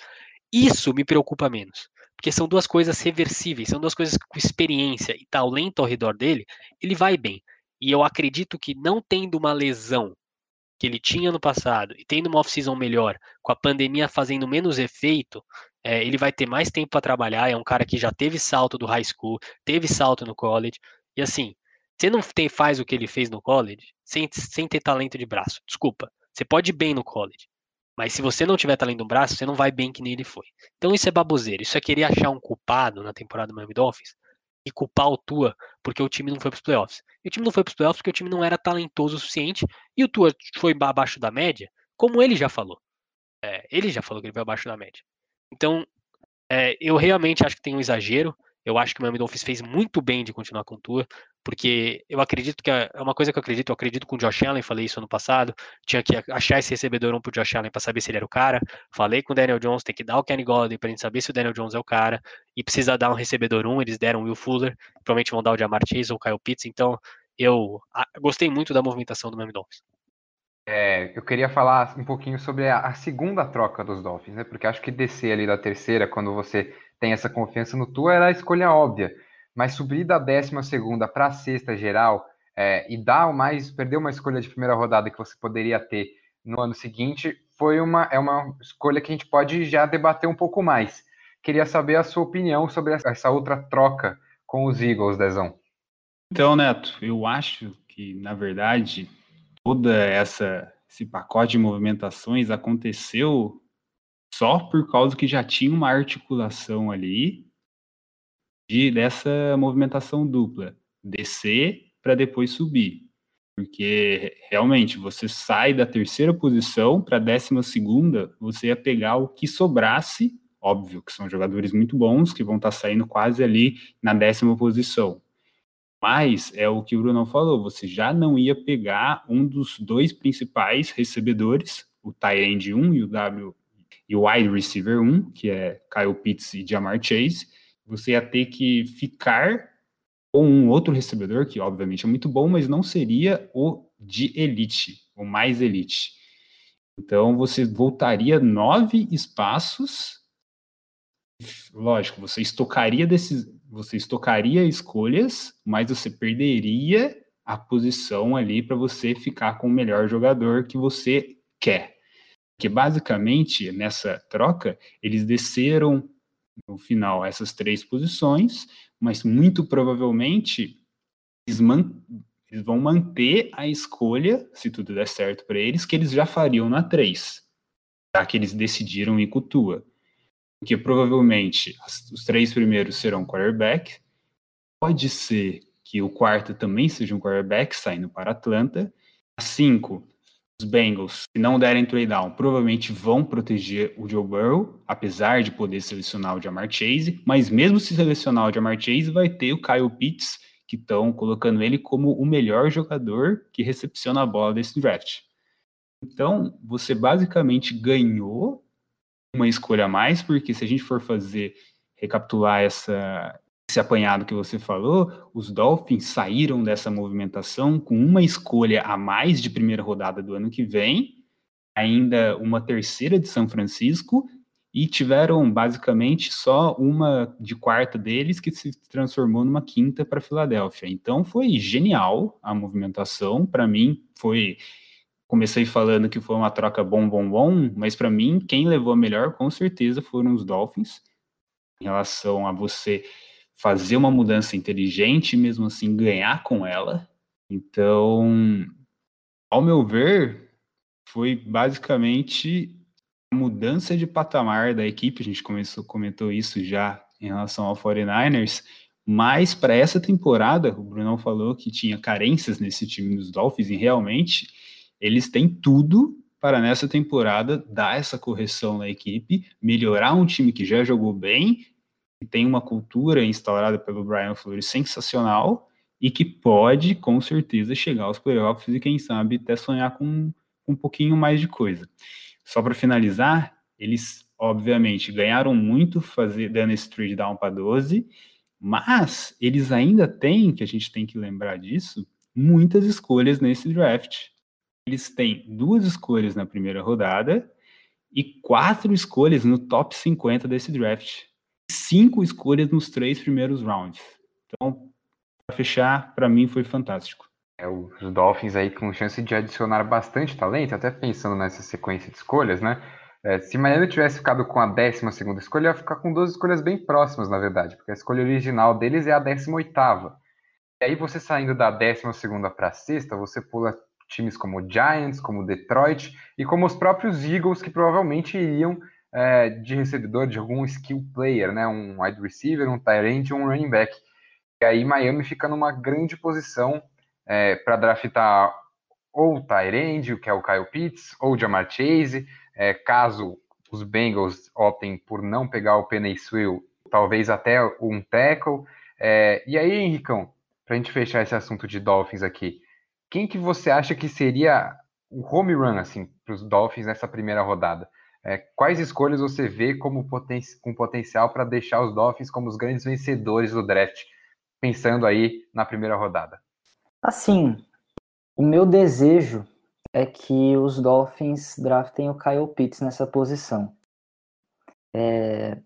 Isso me preocupa menos. Porque são duas coisas reversíveis, são duas coisas com experiência e talento ao redor dele, ele vai bem. E eu acredito que não tendo uma lesão que ele tinha no passado e tendo uma off-season melhor, com a pandemia fazendo menos efeito, é, ele vai ter mais tempo para trabalhar. É um cara que já teve salto do high school, teve salto no college. E assim, você não tem, faz o que ele fez no college sem, sem ter talento de braço. Desculpa. Você pode ir bem no college. Mas se você não tiver talento no braço, você não vai bem que nem ele foi. Então isso é baboseiro. Isso é querer achar um culpado na temporada do Miami Dolphins e culpar o Tua porque o time não foi para os playoffs. E o time não foi para os playoffs porque o time não era talentoso o suficiente e o Tua foi abaixo da média, como ele já falou. É, ele já falou que ele foi abaixo da média. Então, é, eu realmente acho que tem um exagero. Eu acho que o Miami Dolphins fez muito bem de continuar com o Tua, porque eu acredito que é, uma coisa que eu acredito, eu acredito com o Josh Allen, falei isso ano passado, tinha que achar esse recebedor um pro Josh Allen para saber se ele era o cara. Falei com o Daniel Jones, tem que dar o Kenny Golladay pra gente saber se o Daniel Jones é o cara, e precisa dar um recebedor um, eles deram o Will Fuller, provavelmente vão dar o Jamar Chase ou o Kyle Pitts, então eu gostei muito da movimentação do Miami Dolphins. É, eu queria falar um pouquinho sobre a, a, segunda troca dos Dolphins, né? Porque acho que descer ali da terceira, quando você tem essa confiança no Tua, era a escolha óbvia mas subir da décima segunda para a sexta geral é, e dar mais, perder uma escolha de primeira rodada que você poderia ter no ano seguinte, foi uma, é uma escolha que a gente pode já debater um pouco mais. Queria saber a sua opinião sobre essa outra troca com os Eagles, Dezão. Então, Neto, eu acho que, na verdade, toda essa esse pacote de movimentações aconteceu só por causa que já tinha uma articulação ali de, dessa movimentação dupla, descer para depois subir. Porque realmente você sai da terceira posição para a décima segunda, você ia pegar o que sobrasse, óbvio que são jogadores muito bons, que vão estar tá saindo quase ali na décima posição. Mas é o que o Bruno falou, você já não ia pegar um dos dois principais recebedores, o Tyrande 1 e o W e o wide receiver 1, que é Kyle Pitts e Jamar Chase, você ia ter que ficar com um outro recebedor, que obviamente é muito bom, mas não seria o de elite, o mais elite. Então você voltaria nove espaços. Lógico, você estocaria desses, você estocaria escolhas, mas você perderia a posição ali para você ficar com o melhor jogador que você quer. Porque basicamente nessa troca eles desceram no final essas três posições, mas muito provavelmente eles, eles vão manter a escolha, se tudo der certo para eles, que eles já fariam na 3, já que eles decidiram ir com Tua. Porque provavelmente as, os três primeiros serão quarterback, pode ser que o quarto também seja um quarterback saindo para Atlanta. A 5 os Bengals, se não derem trade down, provavelmente vão proteger o Joe Burrow, apesar de poder selecionar o Jamar Chase, mas mesmo se selecionar o Jamar Chase, vai ter o Kyle Pitts, que estão colocando ele como o melhor jogador que recepciona a bola desse draft. Então, você basicamente ganhou uma escolha a mais, porque se a gente for fazer, recapitular essa, esse apanhado que você falou, os Dolphins saíram dessa movimentação com uma escolha a mais de primeira rodada do ano que vem, ainda uma terceira de São Francisco, e tiveram basicamente só uma de quarta deles que se transformou numa quinta para Filadélfia. Então foi genial a movimentação. Para mim, foi. Comecei falando que foi uma troca bom, bom, bom, mas para mim, quem levou a melhor com certeza foram os Dolphins, em relação a você fazer uma mudança inteligente mesmo assim ganhar com ela. Então, ao meu ver, foi basicamente a mudança de patamar da equipe. A gente começou, comentou isso já em relação ao 49ers, mas para essa temporada, o Brunão falou que tinha carências nesse time dos Dolphins e realmente eles têm tudo para nessa temporada dar essa correção na equipe, melhorar um time que já jogou bem que tem uma cultura instaurada pelo Brian Flores sensacional e que pode, com certeza, chegar aos playoffs e, quem sabe, até sonhar com um pouquinho mais de coisa. Só para finalizar, eles, obviamente, ganharam muito fazer, dando esse trade down para 12, mas eles ainda têm, que a gente tem que lembrar disso, muitas escolhas nesse draft. Eles têm duas escolhas na primeira rodada e quatro escolhas no top 50 desse draft cinco escolhas nos três primeiros rounds. Então, para fechar, para mim foi fantástico. É, os Dolphins aí com chance de adicionar bastante talento, até pensando nessa sequência de escolhas, né? É, se Miami tivesse ficado com a 12 segunda escolha, ia ficar com duas escolhas bem próximas, na verdade, porque a escolha original deles é a 18 oitava. E aí você saindo da 12 segunda para a sexta, você pula times como Giants, como Detroit e como os próprios Eagles, que provavelmente iriam é, de recebedor, de algum skill player, né? Um wide receiver, um tight end, um running back. E aí Miami fica numa grande posição é, para draftar ou o tight end, que é o Kyle Pitts, ou o Jamar Chase, é, caso os Bengals optem por não pegar o Penny Swill, talvez até um tackle. É, e aí, Henricão, para a gente fechar esse assunto de Dolphins aqui, quem que você acha que seria o home run assim para os Dolphins nessa primeira rodada? É, quais escolhas você vê como poten com potencial para deixar os Dolphins como os grandes vencedores do draft, pensando aí na primeira rodada? Assim, o meu desejo é que os Dolphins draftem o Kyle Pitts nessa posição. É,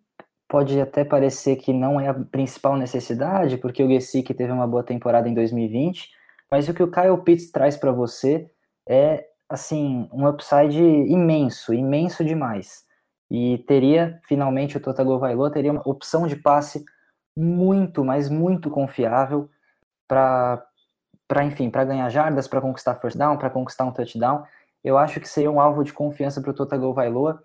pode até parecer que não é a principal necessidade, porque o Gesick teve uma boa temporada em 2020, mas o que o Kyle Pitts traz para você é assim, um upside imenso, imenso demais. E teria, finalmente, o Totago Vailoa teria uma opção de passe muito, mas muito confiável para, enfim, para ganhar jardas, para conquistar first down, para conquistar um touchdown. Eu acho que seria um alvo de confiança para o Totago Vailoa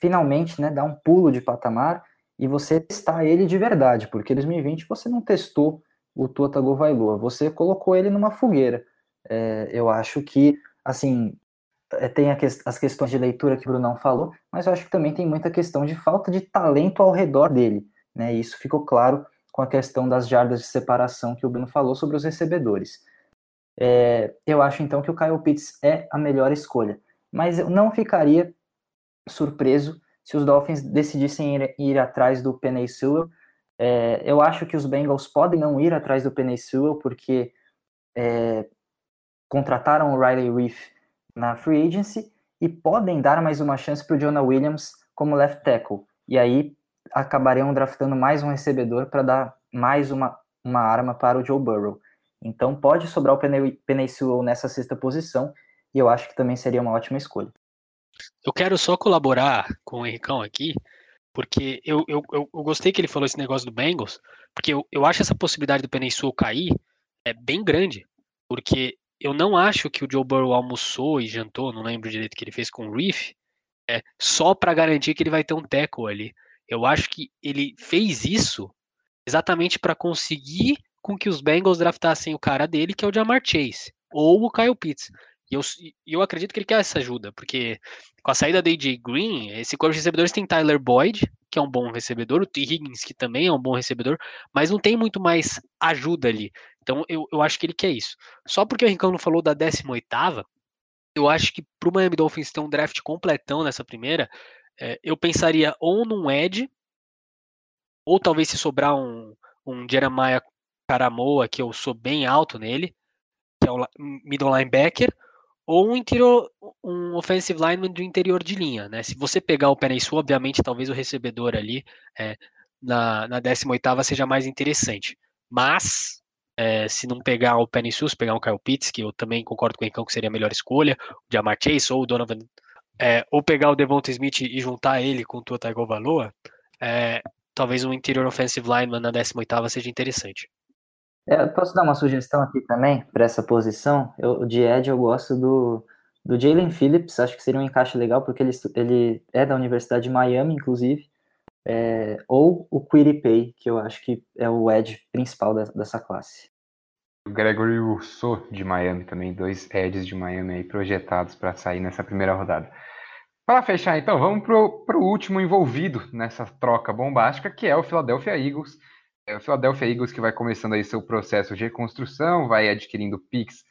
finalmente, né, dar um pulo de patamar e você testar ele de verdade, porque 2020 você não testou o Tua Tagovailoa, você colocou ele numa fogueira. É, eu acho que, assim, é, tem que, as questões de leitura que o Brunão falou, mas eu acho que também tem muita questão de falta de talento ao redor dele, né? E isso ficou claro com a questão das jardas de separação que o Bruno falou sobre os recebedores. É, eu acho então que o Kyle Pitts é a melhor escolha, mas eu não ficaria surpreso se os Dolphins decidissem ir, ir atrás do Penny Sewell. É, eu acho que os Bengals podem não ir atrás do Penny Sewell porque é, contrataram o Riley Reef na free agency e podem dar mais uma chance para o Jonah Williams como left tackle. E aí acabariam draftando mais um recebedor para dar mais uma, uma arma para o Joe Burrow. Então pode sobrar o Sewell nessa sexta posição e eu acho que também seria uma ótima escolha. Eu quero só colaborar com o Henricão aqui, porque eu, eu, eu, gostei que ele falou esse negócio do Bengals, porque eu, eu acho essa possibilidade do Sewell cair é bem grande, porque eu não acho que o Joe Burrow almoçou e jantou, não lembro direito o que ele fez com o Reef, é, só para garantir que ele vai ter um tackle ali. Eu acho que ele fez isso exatamente para conseguir com que os Bengals draftassem o cara dele, que é o Jamar Chase, ou o Kyle Pitts. E eu, eu acredito que ele quer essa ajuda, porque com a saída da AJ Green, esse corpo de recebedores tem Tyler Boyd, que é um bom recebedor, o T. Higgins, que também é um bom recebedor, mas não tem muito mais ajuda ali. Então eu, eu acho que ele quer isso. Só porque o Rincão não falou da 18 eu acho que para o Miami Dolphins ter um draft completão nessa primeira, é, eu pensaria ou num Ed, ou talvez se sobrar um, um Jeremiah Caramoa, que eu sou bem alto nele, que é o middle linebacker, ou um, interior, um offensive lineman do interior de linha, né? Se você pegar o Penissu, obviamente, talvez o recebedor ali é, na, na 18ª seja mais interessante. Mas, é, se não pegar o Penissu, se pegar o Kyle Pitts, que eu também concordo com o Encão que seria a melhor escolha, o Jamar Chase ou o Donovan, é, ou pegar o Devonta Smith e juntar ele com o Tua Tagovailoa, é, talvez um interior offensive lineman na 18ª seja interessante. É, posso dar uma sugestão aqui também para essa posição? Eu, de Ed eu gosto do, do Jalen Phillips, acho que seria um encaixe legal, porque ele, ele é da Universidade de Miami, inclusive, é, ou o Pay, que eu acho que é o Ed principal da, dessa classe. O Gregory Rousseau, de Miami também, dois Eds de Miami aí projetados para sair nessa primeira rodada. Para fechar, então, vamos para o último envolvido nessa troca bombástica, que é o Philadelphia Eagles, é o Philadelphia Eagles que vai começando aí seu processo de reconstrução, vai adquirindo picks,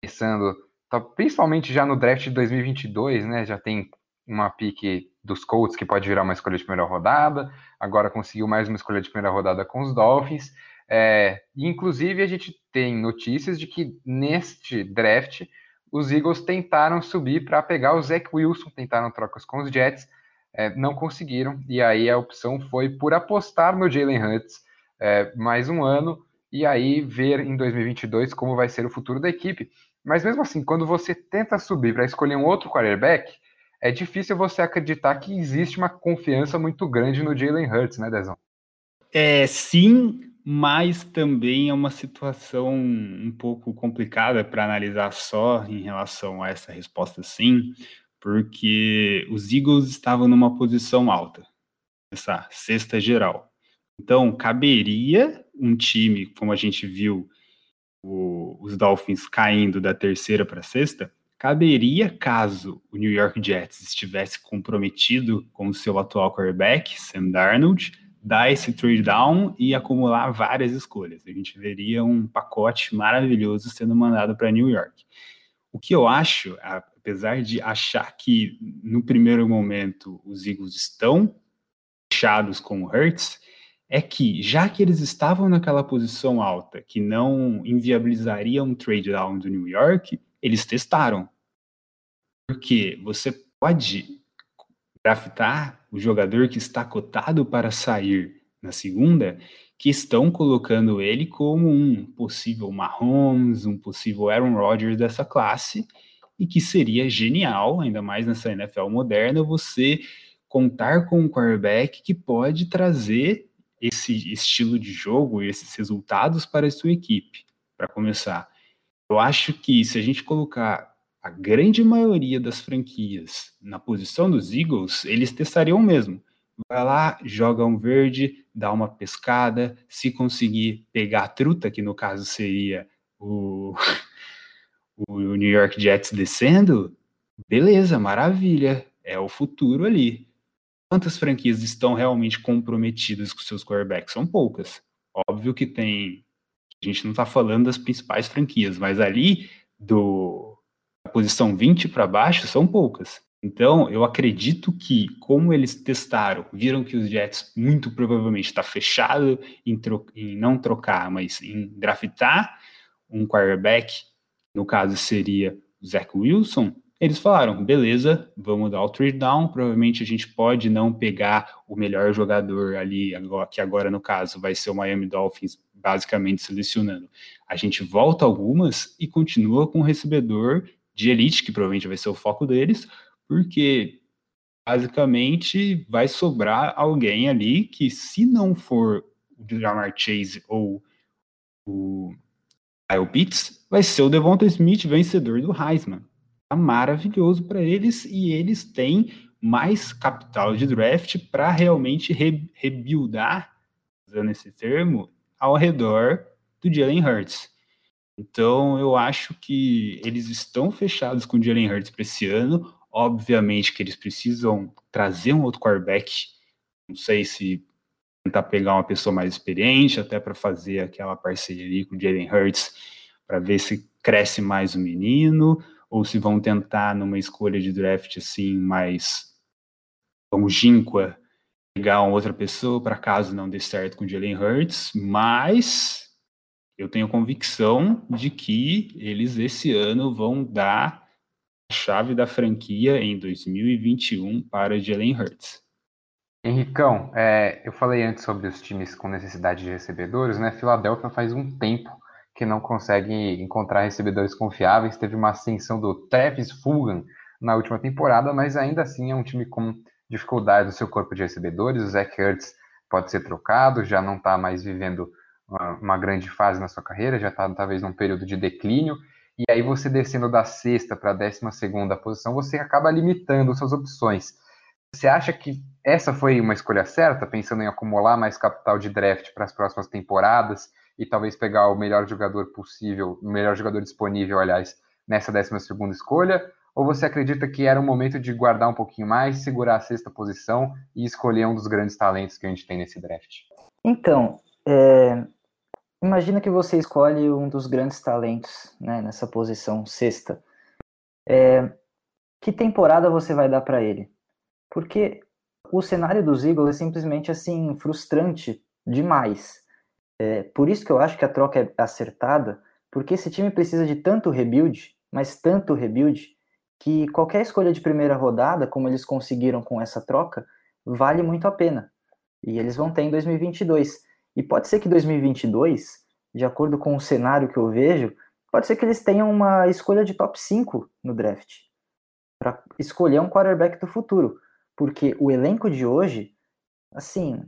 pensando tá, principalmente já no draft de 2022, né? Já tem uma pick dos Colts que pode virar uma escolha de primeira rodada. Agora conseguiu mais uma escolha de primeira rodada com os Dolphins. É, inclusive a gente tem notícias de que neste draft os Eagles tentaram subir para pegar o Zach Wilson, tentaram trocas com os Jets, é, não conseguiram. E aí a opção foi por apostar no Jalen Hurts é, mais um ano e aí ver em 2022 como vai ser o futuro da equipe. Mas mesmo assim, quando você tenta subir para escolher um outro quarterback, é difícil você acreditar que existe uma confiança muito grande no Jalen Hurts, né, Dezão? É, sim, mas também é uma situação um pouco complicada para analisar só em relação a essa resposta sim, porque os Eagles estavam numa posição alta, essa sexta geral. Então, caberia um time, como a gente viu o, os Dolphins caindo da terceira para sexta, caberia caso o New York Jets estivesse comprometido com o seu atual quarterback, Sam Darnold, dar esse trade down e acumular várias escolhas. A gente veria um pacote maravilhoso sendo mandado para New York. O que eu acho, apesar de achar que no primeiro momento os Eagles estão fechados com o Hurts, é que, já que eles estavam naquela posição alta, que não inviabilizaria um trade down do New York, eles testaram. Porque você pode draftar o jogador que está cotado para sair na segunda, que estão colocando ele como um possível Mahomes, um possível Aaron Rodgers dessa classe, e que seria genial, ainda mais nessa NFL moderna, você contar com um quarterback que pode trazer esse estilo de jogo e esses resultados para a sua equipe, para começar. Eu acho que se a gente colocar a grande maioria das franquias na posição dos Eagles, eles testariam mesmo. vai lá, joga um verde, dá uma pescada, se conseguir pegar a truta, que no caso seria o, (laughs) o New York Jets descendo, beleza, maravilha, é o futuro ali. Quantas franquias estão realmente comprometidas com seus quarterbacks? São poucas. Óbvio que tem. A gente não está falando das principais franquias, mas ali do da posição 20 para baixo são poucas. Então, eu acredito que, como eles testaram, viram que os Jets muito provavelmente está fechado em, em, não trocar, mas em draftar um quarterback, no caso seria o Zach Wilson, eles falaram, beleza, vamos dar o trade down, provavelmente a gente pode não pegar o melhor jogador ali, que agora no caso vai ser o Miami Dolphins, basicamente selecionando. A gente volta algumas e continua com o recebedor de elite, que provavelmente vai ser o foco deles, porque basicamente vai sobrar alguém ali que, se não for o Jamar Chase ou o Kyle Pitts, vai ser o Devonta Smith vencedor do Heisman. Tá maravilhoso para eles e eles têm mais capital de draft para realmente re rebuildar, usando esse termo, ao redor do Jalen Hurts. Então, eu acho que eles estão fechados com o Jalen Hurts para esse ano. Obviamente que eles precisam trazer um outro quarterback. Não sei se tentar pegar uma pessoa mais experiente, até para fazer aquela parceria com o Jalen Hurts, para ver se cresce mais o menino, ou se vão tentar numa escolha de draft assim mais longínqua, pegar uma outra pessoa para caso não dê certo com o Jalen Hurts, mas eu tenho convicção de que eles esse ano vão dar chave da franquia em 2021 para Jalen Hurts. Henricão, é, eu falei antes sobre os times com necessidade de recebedores, né? Filadélfia faz um tempo que não consegue encontrar recebedores confiáveis. Teve uma ascensão do Travis Fulgham na última temporada, mas ainda assim é um time com dificuldade no seu corpo de recebedores. O Zach Ertz pode ser trocado, já não está mais vivendo uma, uma, grande fase na sua carreira, já está talvez num período de declínio e aí você descendo da sexta para a décima segunda posição, você acaba limitando suas opções. Você acha que essa foi uma escolha certa, pensando em acumular mais capital de draft para as próximas temporadas e talvez pegar o melhor jogador possível, o melhor jogador disponível, aliás, nessa décima segunda escolha? Ou você acredita que era um momento de guardar um pouquinho mais, segurar a sexta posição e escolher um dos grandes talentos que a gente tem nesse draft? Então, é, imagina que você escolhe um dos grandes talentos né, nessa posição sexta. É, que temporada você vai dar para ele? Porque o cenário dos Eagles é simplesmente assim frustrante demais. É, por isso que eu acho que a troca é acertada, porque esse time precisa de tanto rebuild, mas tanto rebuild, que qualquer escolha de primeira rodada, como eles conseguiram com essa troca, vale muito a pena. E eles vão ter em 2022. E pode ser que 2022, de acordo com o cenário que eu vejo, pode ser que eles tenham uma escolha de top 5 no draft para escolher um quarterback do futuro, porque o elenco de hoje, assim,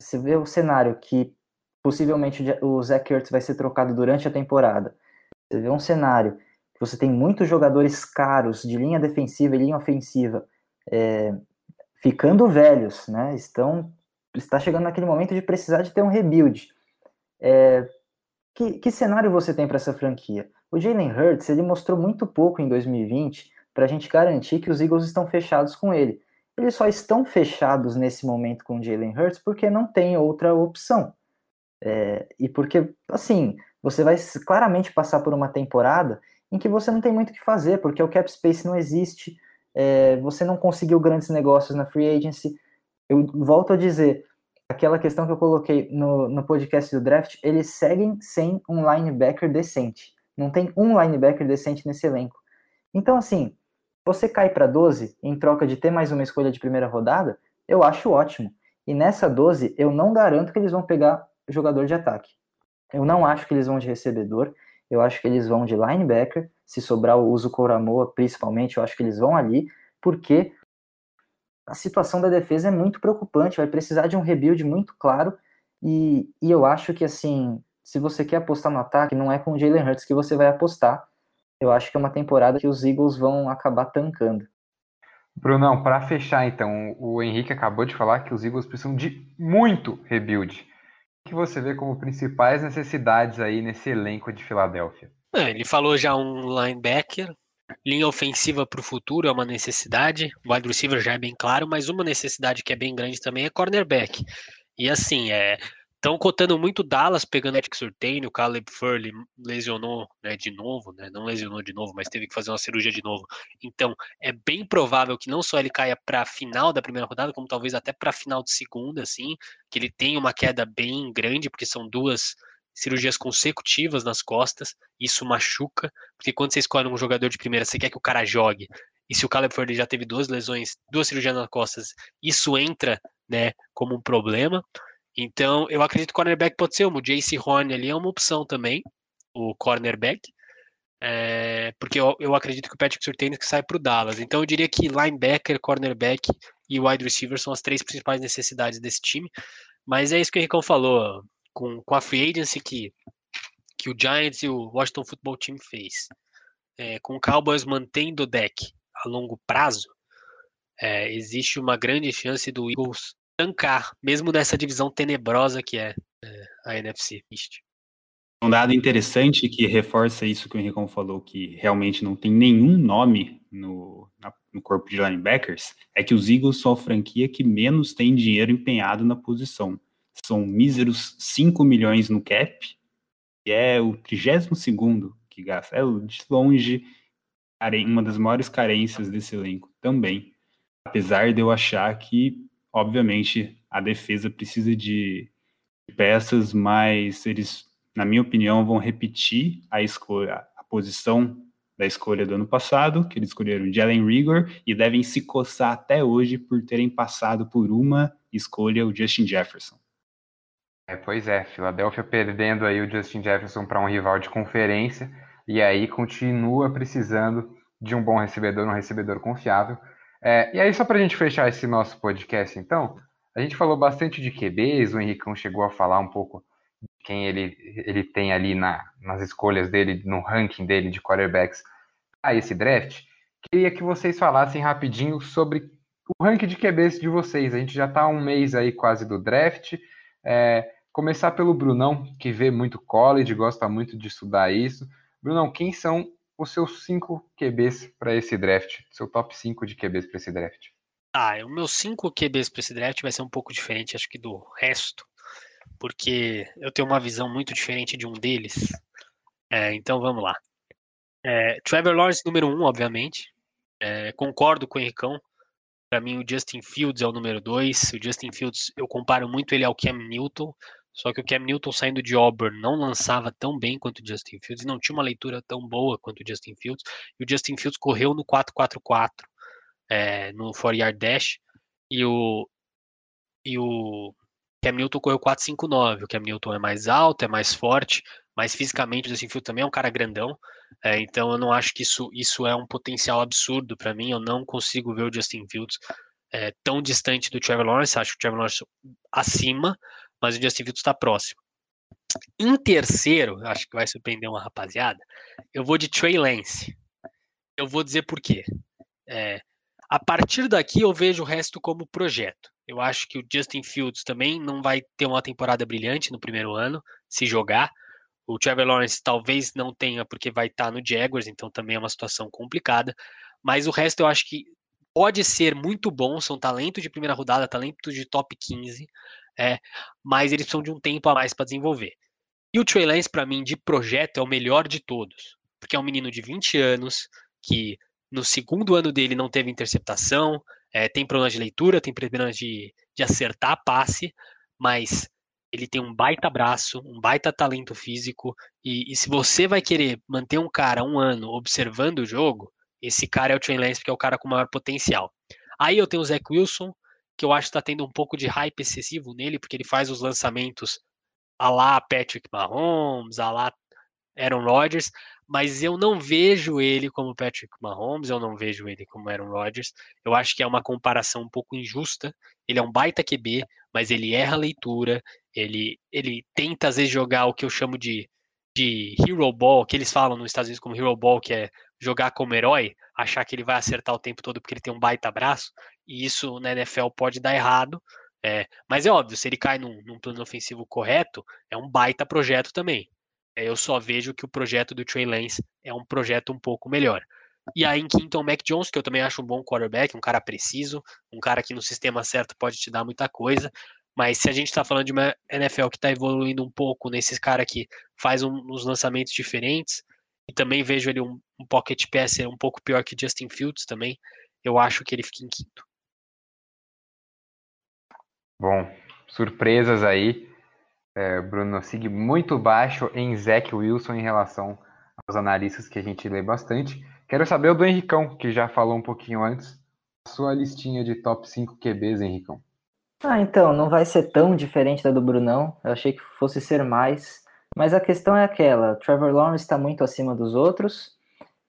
você vê o cenário que possivelmente o Zach Ertz vai ser trocado durante a temporada. Você vê um cenário você tem muitos jogadores caros de linha defensiva e linha ofensiva é, ficando velhos, né? Estão está chegando naquele momento de precisar de ter um rebuild. É, que, que, cenário você tem para essa franquia? O Jalen Hurts ele mostrou muito pouco em 2020 para a gente garantir que os Eagles estão fechados com ele. Eles só estão fechados nesse momento com o Jalen Hurts porque não tem outra opção. É, e porque, assim, você vai claramente passar por uma temporada em que você não tem muito o que fazer, porque o cap space não existe, é, você não conseguiu grandes negócios na free agency, eu volto a dizer, aquela questão que eu coloquei no, no podcast do draft, eles seguem sem um linebacker decente. Não tem um linebacker decente nesse elenco. Então, assim, você cai para 12 em troca de ter mais uma escolha de primeira rodada, eu acho ótimo. E nessa 12, eu não garanto que eles vão pegar jogador de ataque. Eu não acho que eles vão de recebedor, eu acho que eles vão de linebacker. Se sobrar o uso Coramoa, principalmente, eu acho que eles vão ali, porque a situação da defesa é muito preocupante, vai precisar de um rebuild muito claro, e, e eu acho que, assim, se você quer apostar no ataque, não é com o Jalen Hurts que você vai apostar, eu acho que é uma temporada que os Eagles vão acabar tancando. Brunão, para fechar então, o Henrique acabou de falar que os Eagles precisam de muito rebuild. Que você vê como principais necessidades aí nesse elenco de Filadélfia? É, ele falou já um linebacker, linha ofensiva para o futuro é uma necessidade, o wide receiver já é bem claro, mas uma necessidade que é bem grande também é cornerback. E assim, é, Estão cotando muito Dallas pegando Eric Surtain, o Caleb Furley lesionou né, de novo, né? Não lesionou de novo, mas teve que fazer uma cirurgia de novo. Então, é bem provável que não só ele caia para a final da primeira rodada, como talvez até para a final de segunda, assim, que ele tenha uma queda bem grande, porque são duas cirurgias consecutivas nas costas, isso machuca, porque quando você escolhe um jogador de primeira, você quer que o cara jogue. E se o Caleb Furley já teve duas lesões, duas cirurgias nas costas, isso entra, né, como um problema. Então, eu acredito que o cornerback pode ser uma. O Jace Horn ali é uma opção também, o cornerback. É, porque eu, eu, acredito que o Patrick Surtain que sai para o Dallas. Então, eu diria que linebacker, cornerback e wide receiver são as três principais necessidades desse time. Mas é isso que o Ricão falou, com, com a free agency que, que o Giants e o Washington Football Team fez, é, com o Cowboys mantendo o deck a longo prazo, é, existe uma grande chance do Eagles tancar, mesmo nessa divisão tenebrosa que é, é a NFC East. Um dado interessante que reforça isso que o Henricão falou, que realmente não tem nenhum nome no, no corpo de linebackers, é que os Eagles são a franquia que menos tem dinheiro empenhado na posição. São míseros 5 milhões no cap, e é o 32 que gasta. É de longe uma das maiores carências desse elenco também. Apesar de eu achar que Obviamente, a defesa precisa de peças, mas eles, na minha opinião, vão repetir a escolha, a posição da escolha do ano passado, que eles escolheram Jalen Rigor, e devem se coçar até hoje por terem passado por uma escolha, o Justin Jefferson. É, pois é, Filadélfia perdendo aí o Justin Jefferson para um rival de conferência, e aí continua precisando de um bom recebedor, um recebedor confiável. É, e aí, só para a gente fechar esse nosso podcast, então, a gente falou bastante de QBs, o Henricão chegou a falar um pouco de quem ele, ele tem ali na, nas escolhas dele, no ranking dele de quarterbacks a esse draft. Queria que vocês falassem rapidinho sobre o ranking de QBs de vocês. A gente já está um mês aí quase do draft. É, começar pelo Brunão, que vê muito college, gosta muito de estudar isso. Brunão, quem são os seus cinco QBs para esse draft, seu top 5 de QBs para esse draft. Ah, o meu cinco QBs para esse draft vai ser um pouco diferente, acho que do resto, porque eu tenho uma visão muito diferente de um deles. É, então vamos lá. É, Trevor Lawrence número um, obviamente. É, concordo com o Henricão. Para mim, o Justin Fields é o número dois. O Justin Fields, eu comparo muito ele ao Cam Newton. Só que o Cam Newton saindo de Auburn não lançava tão bem quanto o Justin Fields, não tinha uma leitura tão boa quanto o Justin Fields, e o Justin Fields correu no 4-4-4, é, no 4-yard dash, e o, e o Cam Newton correu 4-5-9, o Cam Newton é mais alto, é mais forte, mas fisicamente o Justin Fields também é um cara grandão, é, então eu não acho que isso, isso é um potencial absurdo para mim, eu não consigo ver o Justin Fields é, tão distante do Trevor Lawrence, acho que o Trevor Lawrence acima, mas o Justin Fields está próximo. Em terceiro, acho que vai surpreender uma rapaziada, eu vou de Trey Lance. Eu vou dizer por quê. É, a partir daqui eu vejo o resto como projeto. Eu acho que o Justin Fields também não vai ter uma temporada brilhante no primeiro ano, se jogar. O Trevor Lawrence talvez não tenha, porque vai estar tá no Jaguars, então também é uma situação complicada. Mas o resto eu acho que pode ser muito bom, são talentos de primeira rodada, talentos de top 15 é, mas eles precisam de um tempo a mais para desenvolver. E o Trey Lance, para mim, de projeto, é o melhor de todos, porque é um menino de 20 anos que no segundo ano dele não teve interceptação, é, tem problemas de leitura, tem problemas de, de acertar passe, mas ele tem um baita braço, um baita talento físico, e, e, se você vai querer manter um cara um ano observando o jogo, esse cara é o Trey Lance, porque é o cara com maior potencial. Aí eu tenho o Zach Wilson, que eu acho que está tendo um pouco de hype excessivo nele, porque ele faz os lançamentos a lá Patrick Mahomes, a lá Aaron Rodgers, mas eu não vejo ele como Patrick Mahomes, eu não vejo ele como Aaron Rodgers. Eu acho que é uma comparação um pouco injusta. Ele é um baita QB, mas ele erra a leitura, ele, ele tenta às vezes jogar o que eu chamo de, de hero ball, que eles falam nos Estados Unidos como hero ball, que é jogar como herói, achar que ele vai acertar o tempo todo porque ele tem um baita braço, e isso na NFL pode dar errado. É, mas é óbvio, se ele cai num, num, plano ofensivo correto, é um baita projeto também. É, eu só vejo que o projeto do Trey Lance é um projeto um pouco melhor. E aí em quinto, o Mac Jones, que eu também acho um bom quarterback, um cara preciso, um cara que no sistema certo pode te dar muita coisa. Mas se a gente está falando de uma NFL que está evoluindo um pouco nesses cara que faz um, uns lançamentos diferentes, e também vejo ele um, um pocket passer um pouco pior que Justin Fields também, eu acho que ele fica em quinto. Bom, surpresas aí. É, Bruno Sig muito baixo em Zach Wilson em relação aos analistas que a gente lê bastante. Quero saber o do Henricão, que já falou um pouquinho antes. Sua listinha de top 5 QBs, Henricão. Ah, então, não vai ser tão diferente da do Brunão. Eu achei que fosse ser mais. Mas a questão é aquela: Trevor Lawrence está muito acima dos outros.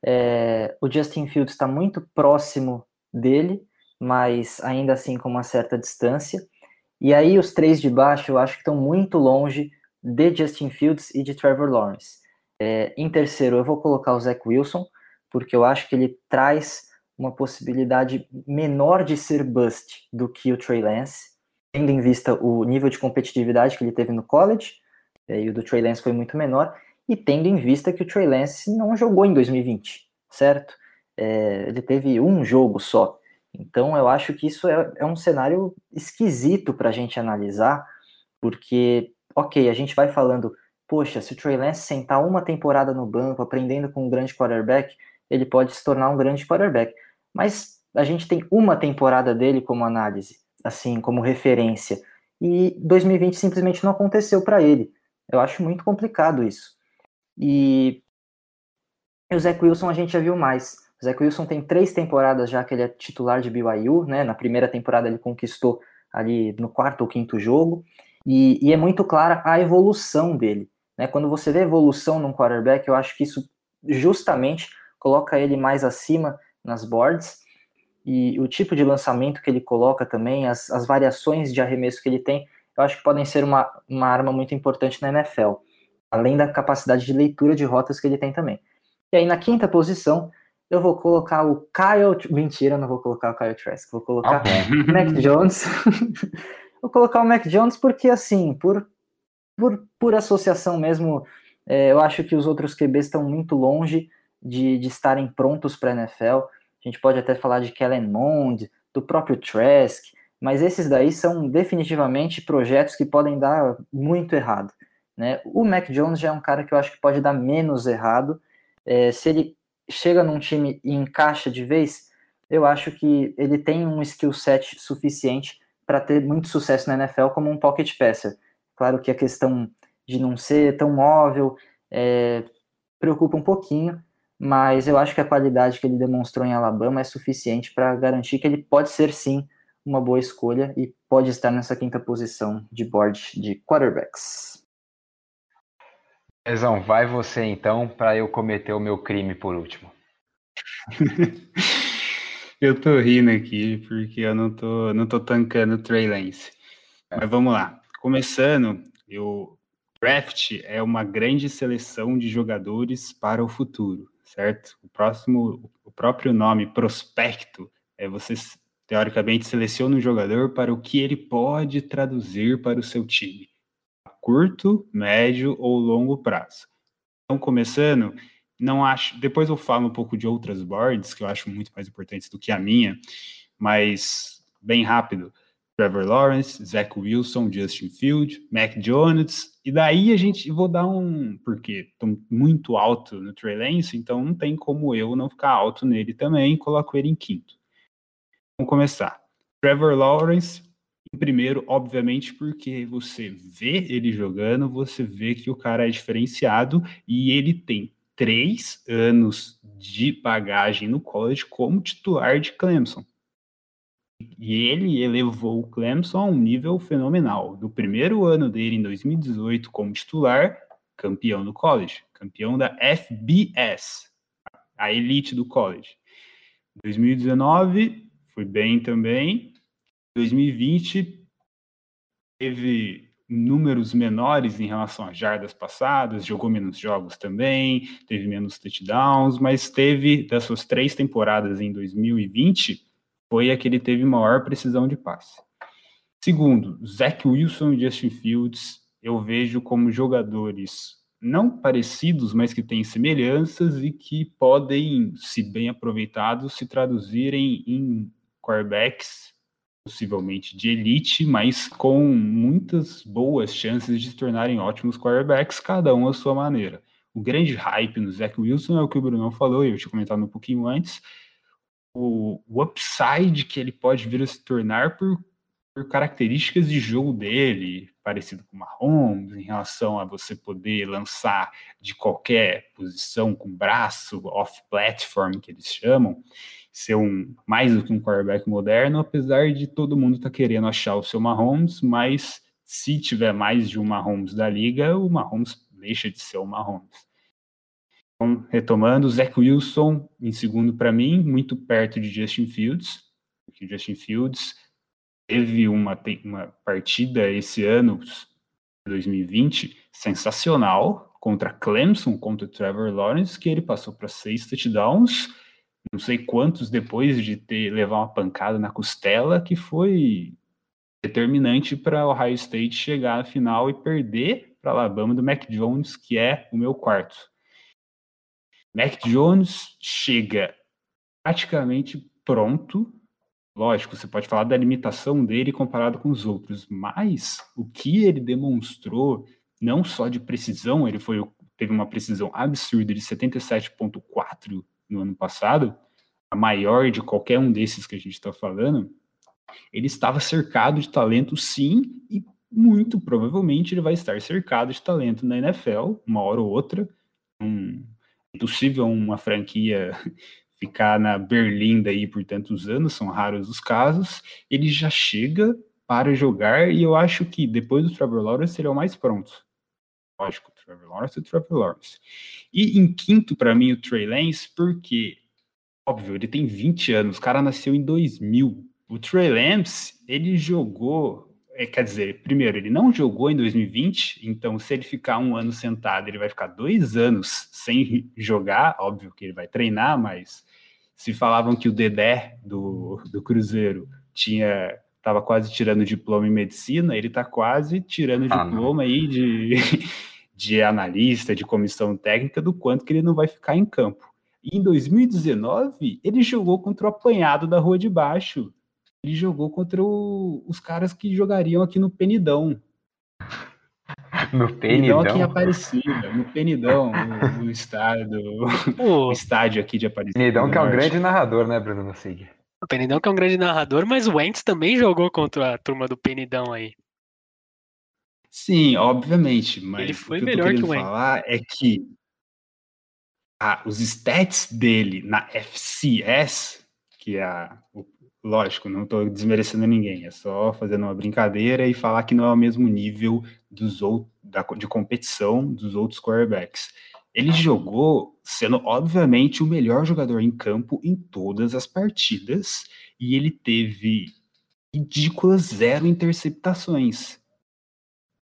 É, o Justin Fields está muito próximo dele, mas ainda assim com uma certa distância. E aí os três de baixo eu acho que estão muito longe de Justin Fields e de Trevor Lawrence. É, em terceiro eu vou colocar o Zach Wilson, porque eu acho que ele traz uma possibilidade menor de ser bust do que o Trey Lance, tendo em vista o nível de competitividade que ele teve no college, e o do Trey Lance foi muito menor, e tendo em vista que o Trey Lance não jogou em 2020, certo? É, ele teve um jogo só. Então eu acho que isso é, é um cenário esquisito para a gente analisar, porque, ok, a gente vai falando, poxa, se o Trey Lance sentar uma temporada no banco, aprendendo com um grande quarterback, ele pode se tornar um grande quarterback. Mas a gente tem uma temporada dele como análise, assim, como referência. E 2020 simplesmente não aconteceu para ele. Eu acho muito complicado isso. E o Zach Wilson a gente já viu mais. O Zach Wilson tem três temporadas já que ele é titular de BYU, né? Na primeira temporada ele conquistou ali no quarto ou quinto jogo. E, e é muito clara a evolução dele. Né? Quando você vê evolução num quarterback, eu acho que isso justamente coloca ele mais acima nas boards e o tipo de lançamento que ele coloca também, as, as variações de arremesso que ele tem, eu acho que podem ser uma, uma arma muito importante na NFL, além da capacidade de leitura de rotas que ele tem também. E aí na quinta posição, eu vou colocar o Kyle. Mentira, não vou colocar o Kyle Trask, vou colocar o Mac (laughs) Jones. (laughs) vou colocar o Mac Jones porque, assim, por, por, por associação mesmo, é, eu acho que os outros QBs estão muito longe de, de estarem prontos para a NFL. A gente pode até falar de Kellen Mond, do próprio Trask, mas esses daí são definitivamente projetos que podem dar muito errado. Né? O Mac Jones já é um cara que eu acho que pode dar menos errado. É, se ele chega num time e encaixa de vez, eu acho que ele tem um skill set suficiente para ter muito sucesso na NFL como um pocket passer. Claro que a questão de não ser tão móvel é, preocupa um pouquinho, mas eu acho que a qualidade que ele demonstrou em Alabama é suficiente para garantir que ele pode ser sim uma boa escolha e pode estar nessa quinta posição de board de quarterbacks. Ezão, vai você então para eu cometer o meu crime por último. (laughs) eu tô rindo aqui porque eu não tô, não tô tancando o Trey Lance. É. Mas vamos lá. Começando, eu draft é uma grande seleção de jogadores para o futuro certo? O próximo, o próprio nome prospecto é você teoricamente seleciona um jogador para o que ele pode traduzir para o seu time, a curto, médio ou longo prazo. Então, começando, não acho. Depois eu falo um pouco de outras boards que eu acho muito mais importantes do que a minha, mas bem rápido. Trevor Lawrence, Zach Wilson, Justin Field, Mac Jones, e daí a gente vou dar um, porque estou muito alto no Trey Lance, então não tem como eu não ficar alto nele também, coloco ele em quinto. Vamos começar. Trevor Lawrence em primeiro, obviamente, porque você vê ele jogando, você vê que o cara é diferenciado e ele tem três anos de bagagem no college como titular de Clemson. E ele elevou o Clemson a um nível fenomenal. Do primeiro ano dele, em 2018, como titular, campeão do college, campeão da FBS, a elite do college. 2019 foi bem também. 2020 teve números menores em relação às jardas passadas, jogou menos jogos também, teve menos touchdowns, mas teve, das suas três temporadas em 2020, foi a que ele teve maior precisão de passe. Segundo, Zach Wilson e Justin Fields, eu vejo como jogadores não parecidos, mas que têm semelhanças e que podem, se bem aproveitados, se traduzirem em quarterbacks possivelmente de elite, mas com muitas boas chances de se tornarem ótimos quarterbacks, cada um à sua maneira. O grande hype no Zach Wilson é o que o Bruno falou, e eu tinha comentado um pouquinho antes, o, o upside que ele pode vir a se tornar por, por características de jogo dele, parecido com o Mahomes, em relação a você poder lançar de qualquer posição com braço, off-platform, que eles chamam, ser um mais do que um quarterback moderno, apesar de todo mundo estar tá querendo achar o seu Mahomes, mas se tiver mais de um Mahomes da liga, o Mahomes deixa de ser o Mahomes. Então, retomando, Zach Wilson em segundo para mim, muito perto de Justin Fields, porque Justin Fields teve uma, uma partida esse ano, 2020, sensacional contra Clemson, contra Trevor Lawrence, que ele passou para seis touchdowns, não sei quantos depois de ter levar uma pancada na costela, que foi determinante para o Ohio State chegar à final e perder para Alabama do Mac Jones, que é o meu quarto. Mac Jones chega praticamente pronto. Lógico, você pode falar da limitação dele comparado com os outros, mas o que ele demonstrou, não só de precisão, ele foi teve uma precisão absurda de 77.4 no ano passado, a maior de qualquer um desses que a gente está falando, ele estava cercado de talento sim, e muito provavelmente ele vai estar cercado de talento na NFL, uma hora ou outra. Um, é possível uma franquia (laughs) ficar na Berlim daí por tantos anos, são raros os casos. Ele já chega para jogar e eu acho que depois do Trevor Lawrence ele é o mais pronto. Lógico, Trevor Lawrence e Trevor Lawrence. E em quinto, para mim, o Trey Lance, porque, óbvio, ele tem 20 anos, o cara nasceu em 2000. O Trey Lance, ele jogou, é, quer dizer, primeiro, ele não jogou em 2020, então se ele ficar um ano sentado, ele vai ficar dois anos sem jogar, óbvio que ele vai treinar, mas se falavam que o Dedé do, do Cruzeiro tinha estava quase tirando diploma em medicina, ele está quase tirando ah, diploma não. aí de, (laughs) de analista, de comissão técnica, do quanto que ele não vai ficar em campo. E em 2019, ele jogou contra o apanhado da Rua de Baixo. Ele jogou contra o, os caras que jogariam aqui no Penidão. No Penidão? aqui em Aparecida, no Penidão, no, no estádio, o estádio aqui de Aparecida. Penidão que é um grande narrador, né, Bruno Sig? O Penidão que é um grande narrador, mas o Wentz também jogou contra a turma do Penidão aí. Sim, obviamente, mas ele foi o que melhor eu tô que o Wentz. falar é que ah, os stats dele na FCS, que é a, o, lógico, não estou desmerecendo ninguém, é só fazendo uma brincadeira e falar que não é o mesmo nível dos outros de competição dos outros quarterbacks. Ele jogou sendo, obviamente, o melhor jogador em campo em todas as partidas e ele teve ridículas zero interceptações.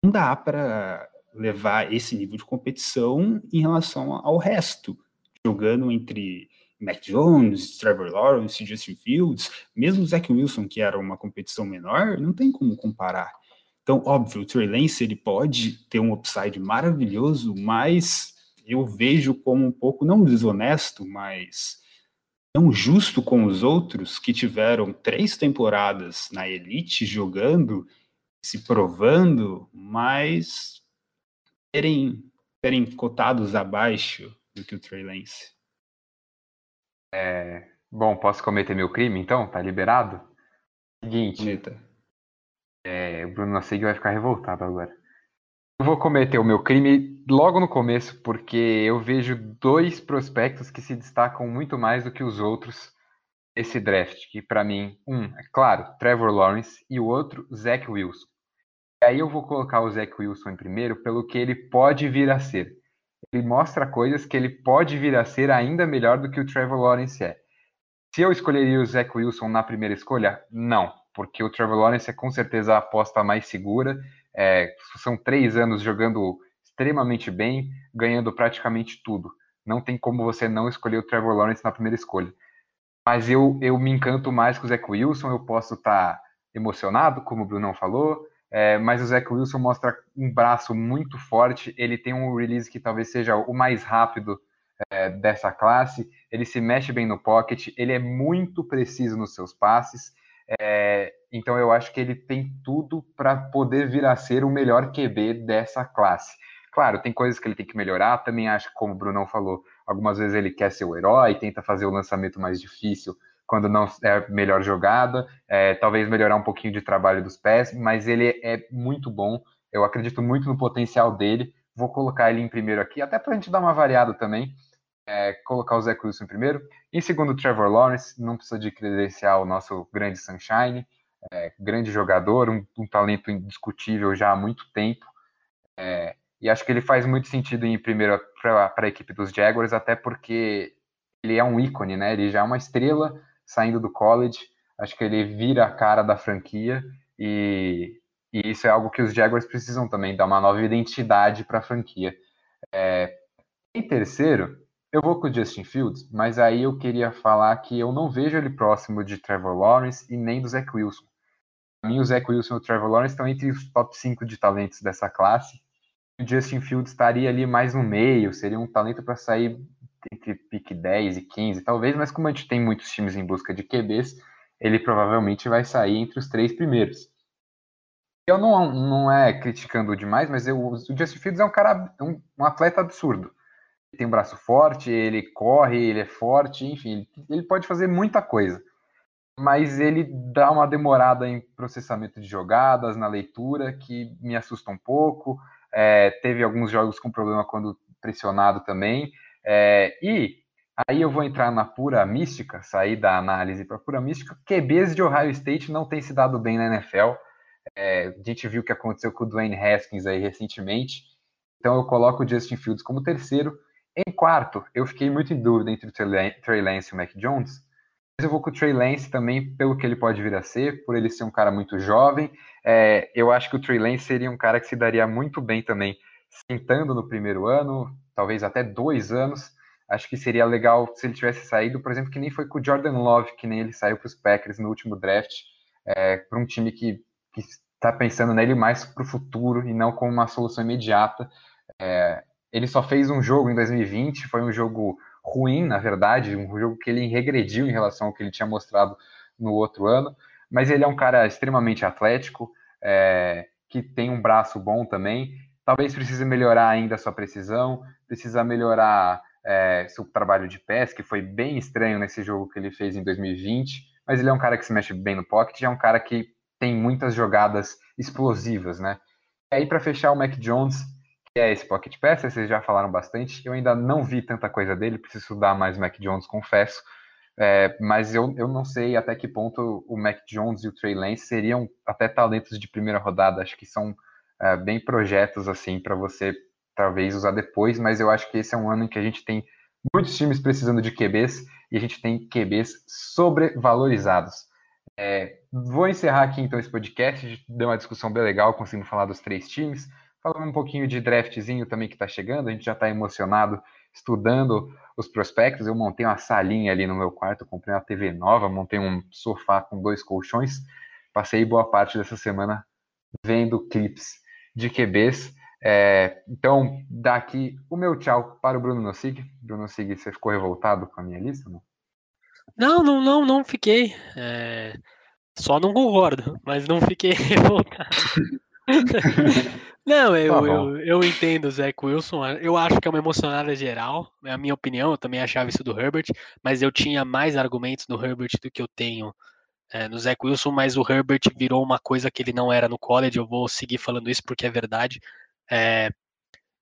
Não dá para levar esse nível de competição em relação ao resto, jogando entre Mac Jones, Trevor Lawrence, Justin Fields, mesmo Zach Wilson, que era uma competição menor, não tem como comparar. Então, óbvio, o Trey Lance ele pode ter um upside maravilhoso, mas eu vejo como um pouco, não desonesto, mas não justo com os outros que tiveram três temporadas na elite jogando, se provando, mas terem, terem cotados abaixo do que o Trey Lance. É, bom, posso cometer meu crime então? Tá liberado? Seguinte. É, o Bruno Nassig vai ficar revoltado agora. Eu vou cometer o meu crime logo no começo, porque eu vejo dois prospectos que se destacam muito mais do que os outros esse draft, que para mim, um, é claro, Trevor Lawrence e o outro, Zach Wilson. E aí eu vou colocar o Zach Wilson em primeiro pelo que ele pode vir a ser. Ele mostra coisas que ele pode vir a ser ainda melhor do que o Trevor Lawrence é. Se eu escolheria o Zach Wilson na primeira escolha, não, porque o Trevor Lawrence é com certeza a aposta mais segura É, são três anos jogando extremamente bem, ganhando praticamente tudo. Não tem como você não escolher o Trevor Lawrence na primeira escolha. Mas eu, eu me encanto mais com o Zach Wilson, eu posso estar tá emocionado, como o Brunão falou, é, mas o Zach Wilson mostra um braço muito forte, ele tem um release que talvez seja o mais rápido é, dessa classe, ele se mexe bem no pocket, ele é muito preciso nos seus passes, é, então eu acho que ele tem tudo para poder vir a ser o melhor QB dessa classe. Claro, tem coisas que ele tem que melhorar, também acho que, como o Brunão falou, algumas vezes ele quer ser o herói, tenta fazer o lançamento mais difícil quando não é a melhor jogada, é, talvez melhorar um pouquinho de trabalho dos pés, mas ele é muito bom, eu acredito muito no potencial dele, vou colocar ele em primeiro aqui, até para a gente dar uma variada também, é, colocar o Zé Wilson em primeiro. Em segundo, Trevor Lawrence, não precisa de credencial o nosso grande Sunshine, é, grande jogador, um, um, talento indiscutível já há muito tempo. É, e acho que ele faz muito sentido em primeiro para a equipe dos Jaguars, até porque ele é um ícone, né? Ele já é uma estrela saindo do college. Acho que ele vira a cara da franquia e, e isso é algo que os Jaguars precisam também, dar uma nova identidade para a franquia. É, em terceiro, eu vou com o Justin Fields, mas aí eu queria falar que eu não vejo ele próximo de Trevor Lawrence e nem do Zach Wilson. Para mim, o Zach Wilson e o Trevor Lawrence estão entre os top 5 de talentos dessa classe. O Justin Fields estaria ali mais no meio, seria um talento para sair entre pique 10 e 15, talvez, mas como a gente tem muitos times em busca de QBs, ele provavelmente vai sair entre os três primeiros. Eu não, não é criticando demais, mas eu, o Justin Fields é um cara, um, um atleta absurdo ele tem um braço forte, ele corre, ele é forte, enfim, ele pode fazer muita coisa. Mas ele dá uma demorada em processamento de jogadas, na leitura, que me assusta um pouco. É, teve alguns jogos com problema quando pressionado também. É, e aí eu vou entrar na pura mística, sair da análise para pura mística. QBs de Ohio State não tem se dado bem na NFL. É, a gente viu o que aconteceu com o Dwayne Haskins aí recentemente. Então eu coloco o Justin Fields como terceiro. Em quarto, eu fiquei muito em dúvida entre o Trey Lance e o Mac Jones, mas eu vou com o Trey Lance também pelo que ele pode vir a ser, por ele ser um cara muito jovem. É, eu acho que o Trey Lance seria um cara que se daria muito bem também sentando no primeiro ano, talvez até dois anos. Acho que seria legal se ele tivesse saído, por exemplo, que nem foi com o Jordan Love, que nem ele saiu para os Packers no último draft, é, para um time que está pensando nele mais para o futuro e não como uma solução imediata. É, ele só fez um jogo em 2020, foi um jogo ruim, na verdade, um jogo que ele regrediu em relação ao que ele tinha mostrado no outro ano, mas ele é um cara extremamente atlético, é, que tem um braço bom também. Talvez precise melhorar ainda a sua precisão, precisa melhorar é, seu trabalho de pés, que foi bem estranho nesse jogo que ele fez em 2020, mas ele é um cara que se mexe bem no pocket, é um cara que tem muitas jogadas explosivas, né? E aí, para fechar, o Mac Jones, que é esse Pocket Pass, vocês já falaram bastante. Eu ainda não vi tanta coisa dele, preciso estudar mais o Mac Jones, confesso. É, mas eu, eu não sei até que ponto o Mac Jones e o Trey Lance seriam até talentos de primeira rodada. Acho que são é, bem projetos assim para você talvez usar depois, mas eu acho que esse é um ano em que a gente tem muitos times precisando de QBs e a gente tem QBs sobrevalorizados. É, vou encerrar aqui então esse podcast, deu uma discussão bem legal, conseguimos falar dos três times. Falando um pouquinho de draftzinho também que está chegando, a gente já está emocionado estudando os prospectos. Eu montei uma salinha ali no meu quarto, comprei uma TV nova, montei um sofá com dois colchões. Passei boa parte dessa semana vendo clips de QBs. É, então, daqui o meu tchau para o Bruno Nossig. Bruno Nossig, você ficou revoltado com a minha lista? Não, não, não, não, não fiquei. É, só não concordo, mas não fiquei (laughs) revoltado. (laughs) Não, eu, tá eu, eu, entendo o Zach Wilson. Eu acho que é uma emocionada geral. É a minha opinião. Eu também achava isso do Herbert, mas eu tinha mais argumentos do Herbert do que eu tenho é, no Zach Wilson. Mas o Herbert virou uma coisa que ele não era no college. Eu vou seguir falando isso porque é verdade. É,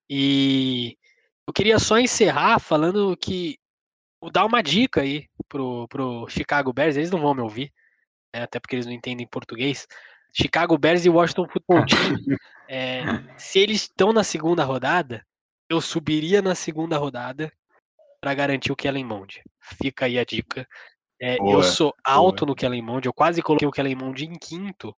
e eu queria só encerrar falando que vou dar uma dica aí pro, pro Chicago Bears. Eles não vão me ouvir, né, até porque eles não entendem português. Chicago Bears e Washington Football Team. (laughs) É, se eles estão na segunda rodada, eu subiria na segunda rodada para garantir o Kellen Mond. Fica aí a dica. É, boa, eu sou alto boa. no Kellen Mond, eu quase coloquei o Kellen Mond em quinto,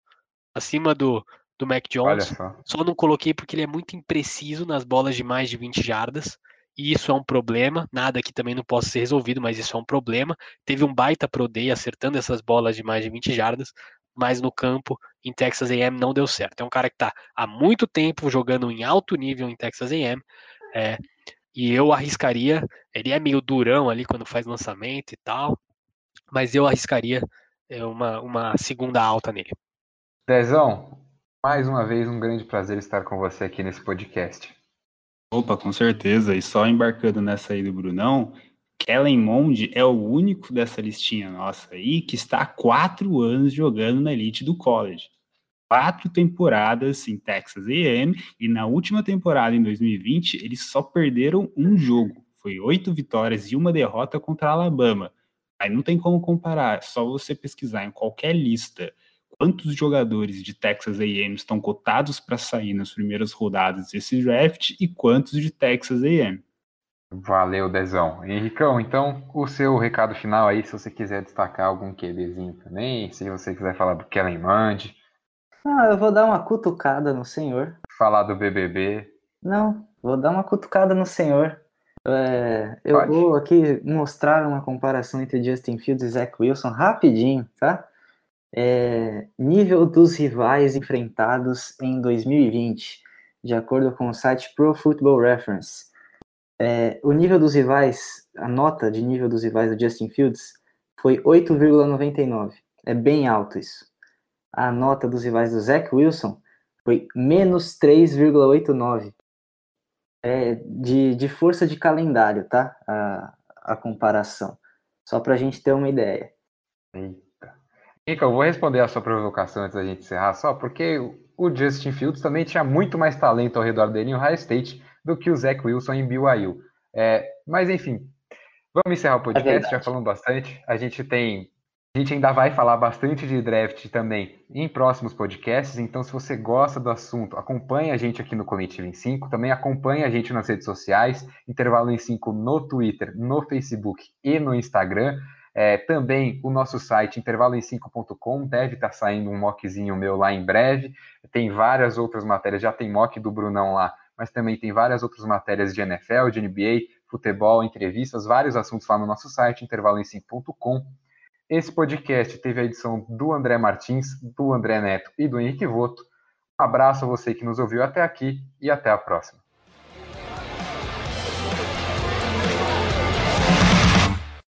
acima do, do Mac Jones. Só. só não coloquei porque ele é muito impreciso nas bolas de mais de 20 jardas. E isso é um problema. Nada que também não possa ser resolvido, mas isso é um problema. Teve um baita pro day acertando essas bolas de mais de 20 jardas, mas no campo, em Texas AM, não deu certo. É um cara que está há muito tempo jogando em alto nível em Texas AM. É, e eu arriscaria, ele é meio durão ali quando faz lançamento e tal, mas eu arriscaria é, uma, uma segunda alta nele. Dezão, mais uma vez um grande prazer estar com você aqui nesse podcast. Opa, com certeza. E só embarcando nessa aí do Brunão, Kellen Mond é o único dessa listinha nossa aí que está há quatro anos jogando na elite do college. Quatro temporadas em Texas A&M e na última temporada, em 2020, eles só perderam um jogo. Foi oito vitórias e uma derrota contra a Alabama. Aí não tem como comparar, é só você pesquisar em qualquer lista quantos jogadores de Texas A&M estão cotados para sair nas primeiras rodadas desse draft e quantos de Texas A&M. Valeu, Dezão. Henricão, então o seu recado final aí, se você quiser destacar algum QBzinho também, se você quiser falar do Kellen Mand. Ah, eu vou dar uma cutucada no senhor. Falar do BBB. Não, vou dar uma cutucada no senhor. É, eu Pode. vou aqui mostrar uma comparação entre Justin Fields e Zach Wilson rapidinho, tá? É, nível dos rivais enfrentados em 2020, de acordo com o site Pro Football Reference. É, o nível dos rivais, a nota de nível dos rivais do Justin Fields foi 8,99. É bem alto isso. A nota dos rivais do Zach Wilson foi menos 3,89 é, de, de força de calendário, tá? A, a comparação. Só para a gente ter uma ideia. Eita. Rica, eu vou responder a sua provocação antes da gente encerrar, só porque o Justin Fields também tinha muito mais talento ao redor dele em Ohio State do que o Zach Wilson em BYU. É, mas enfim, vamos encerrar o podcast, é já falamos bastante. A gente tem a gente ainda vai falar bastante de draft também em próximos podcasts, então se você gosta do assunto, acompanhe a gente aqui no Coletivo em 5, também acompanhe a gente nas redes sociais, Intervalo em 5 no Twitter, no Facebook e no Instagram. É, também o nosso site intervaloem5.com deve estar tá saindo um mockzinho meu lá em breve. Tem várias outras matérias, já tem mock do Brunão lá, mas também tem várias outras matérias de NFL, de NBA, futebol, entrevistas, vários assuntos lá no nosso site, intervaloem5.com. Esse podcast teve a edição do André Martins, do André Neto e do Henrique Voto. Abraço a você que nos ouviu até aqui e até a próxima.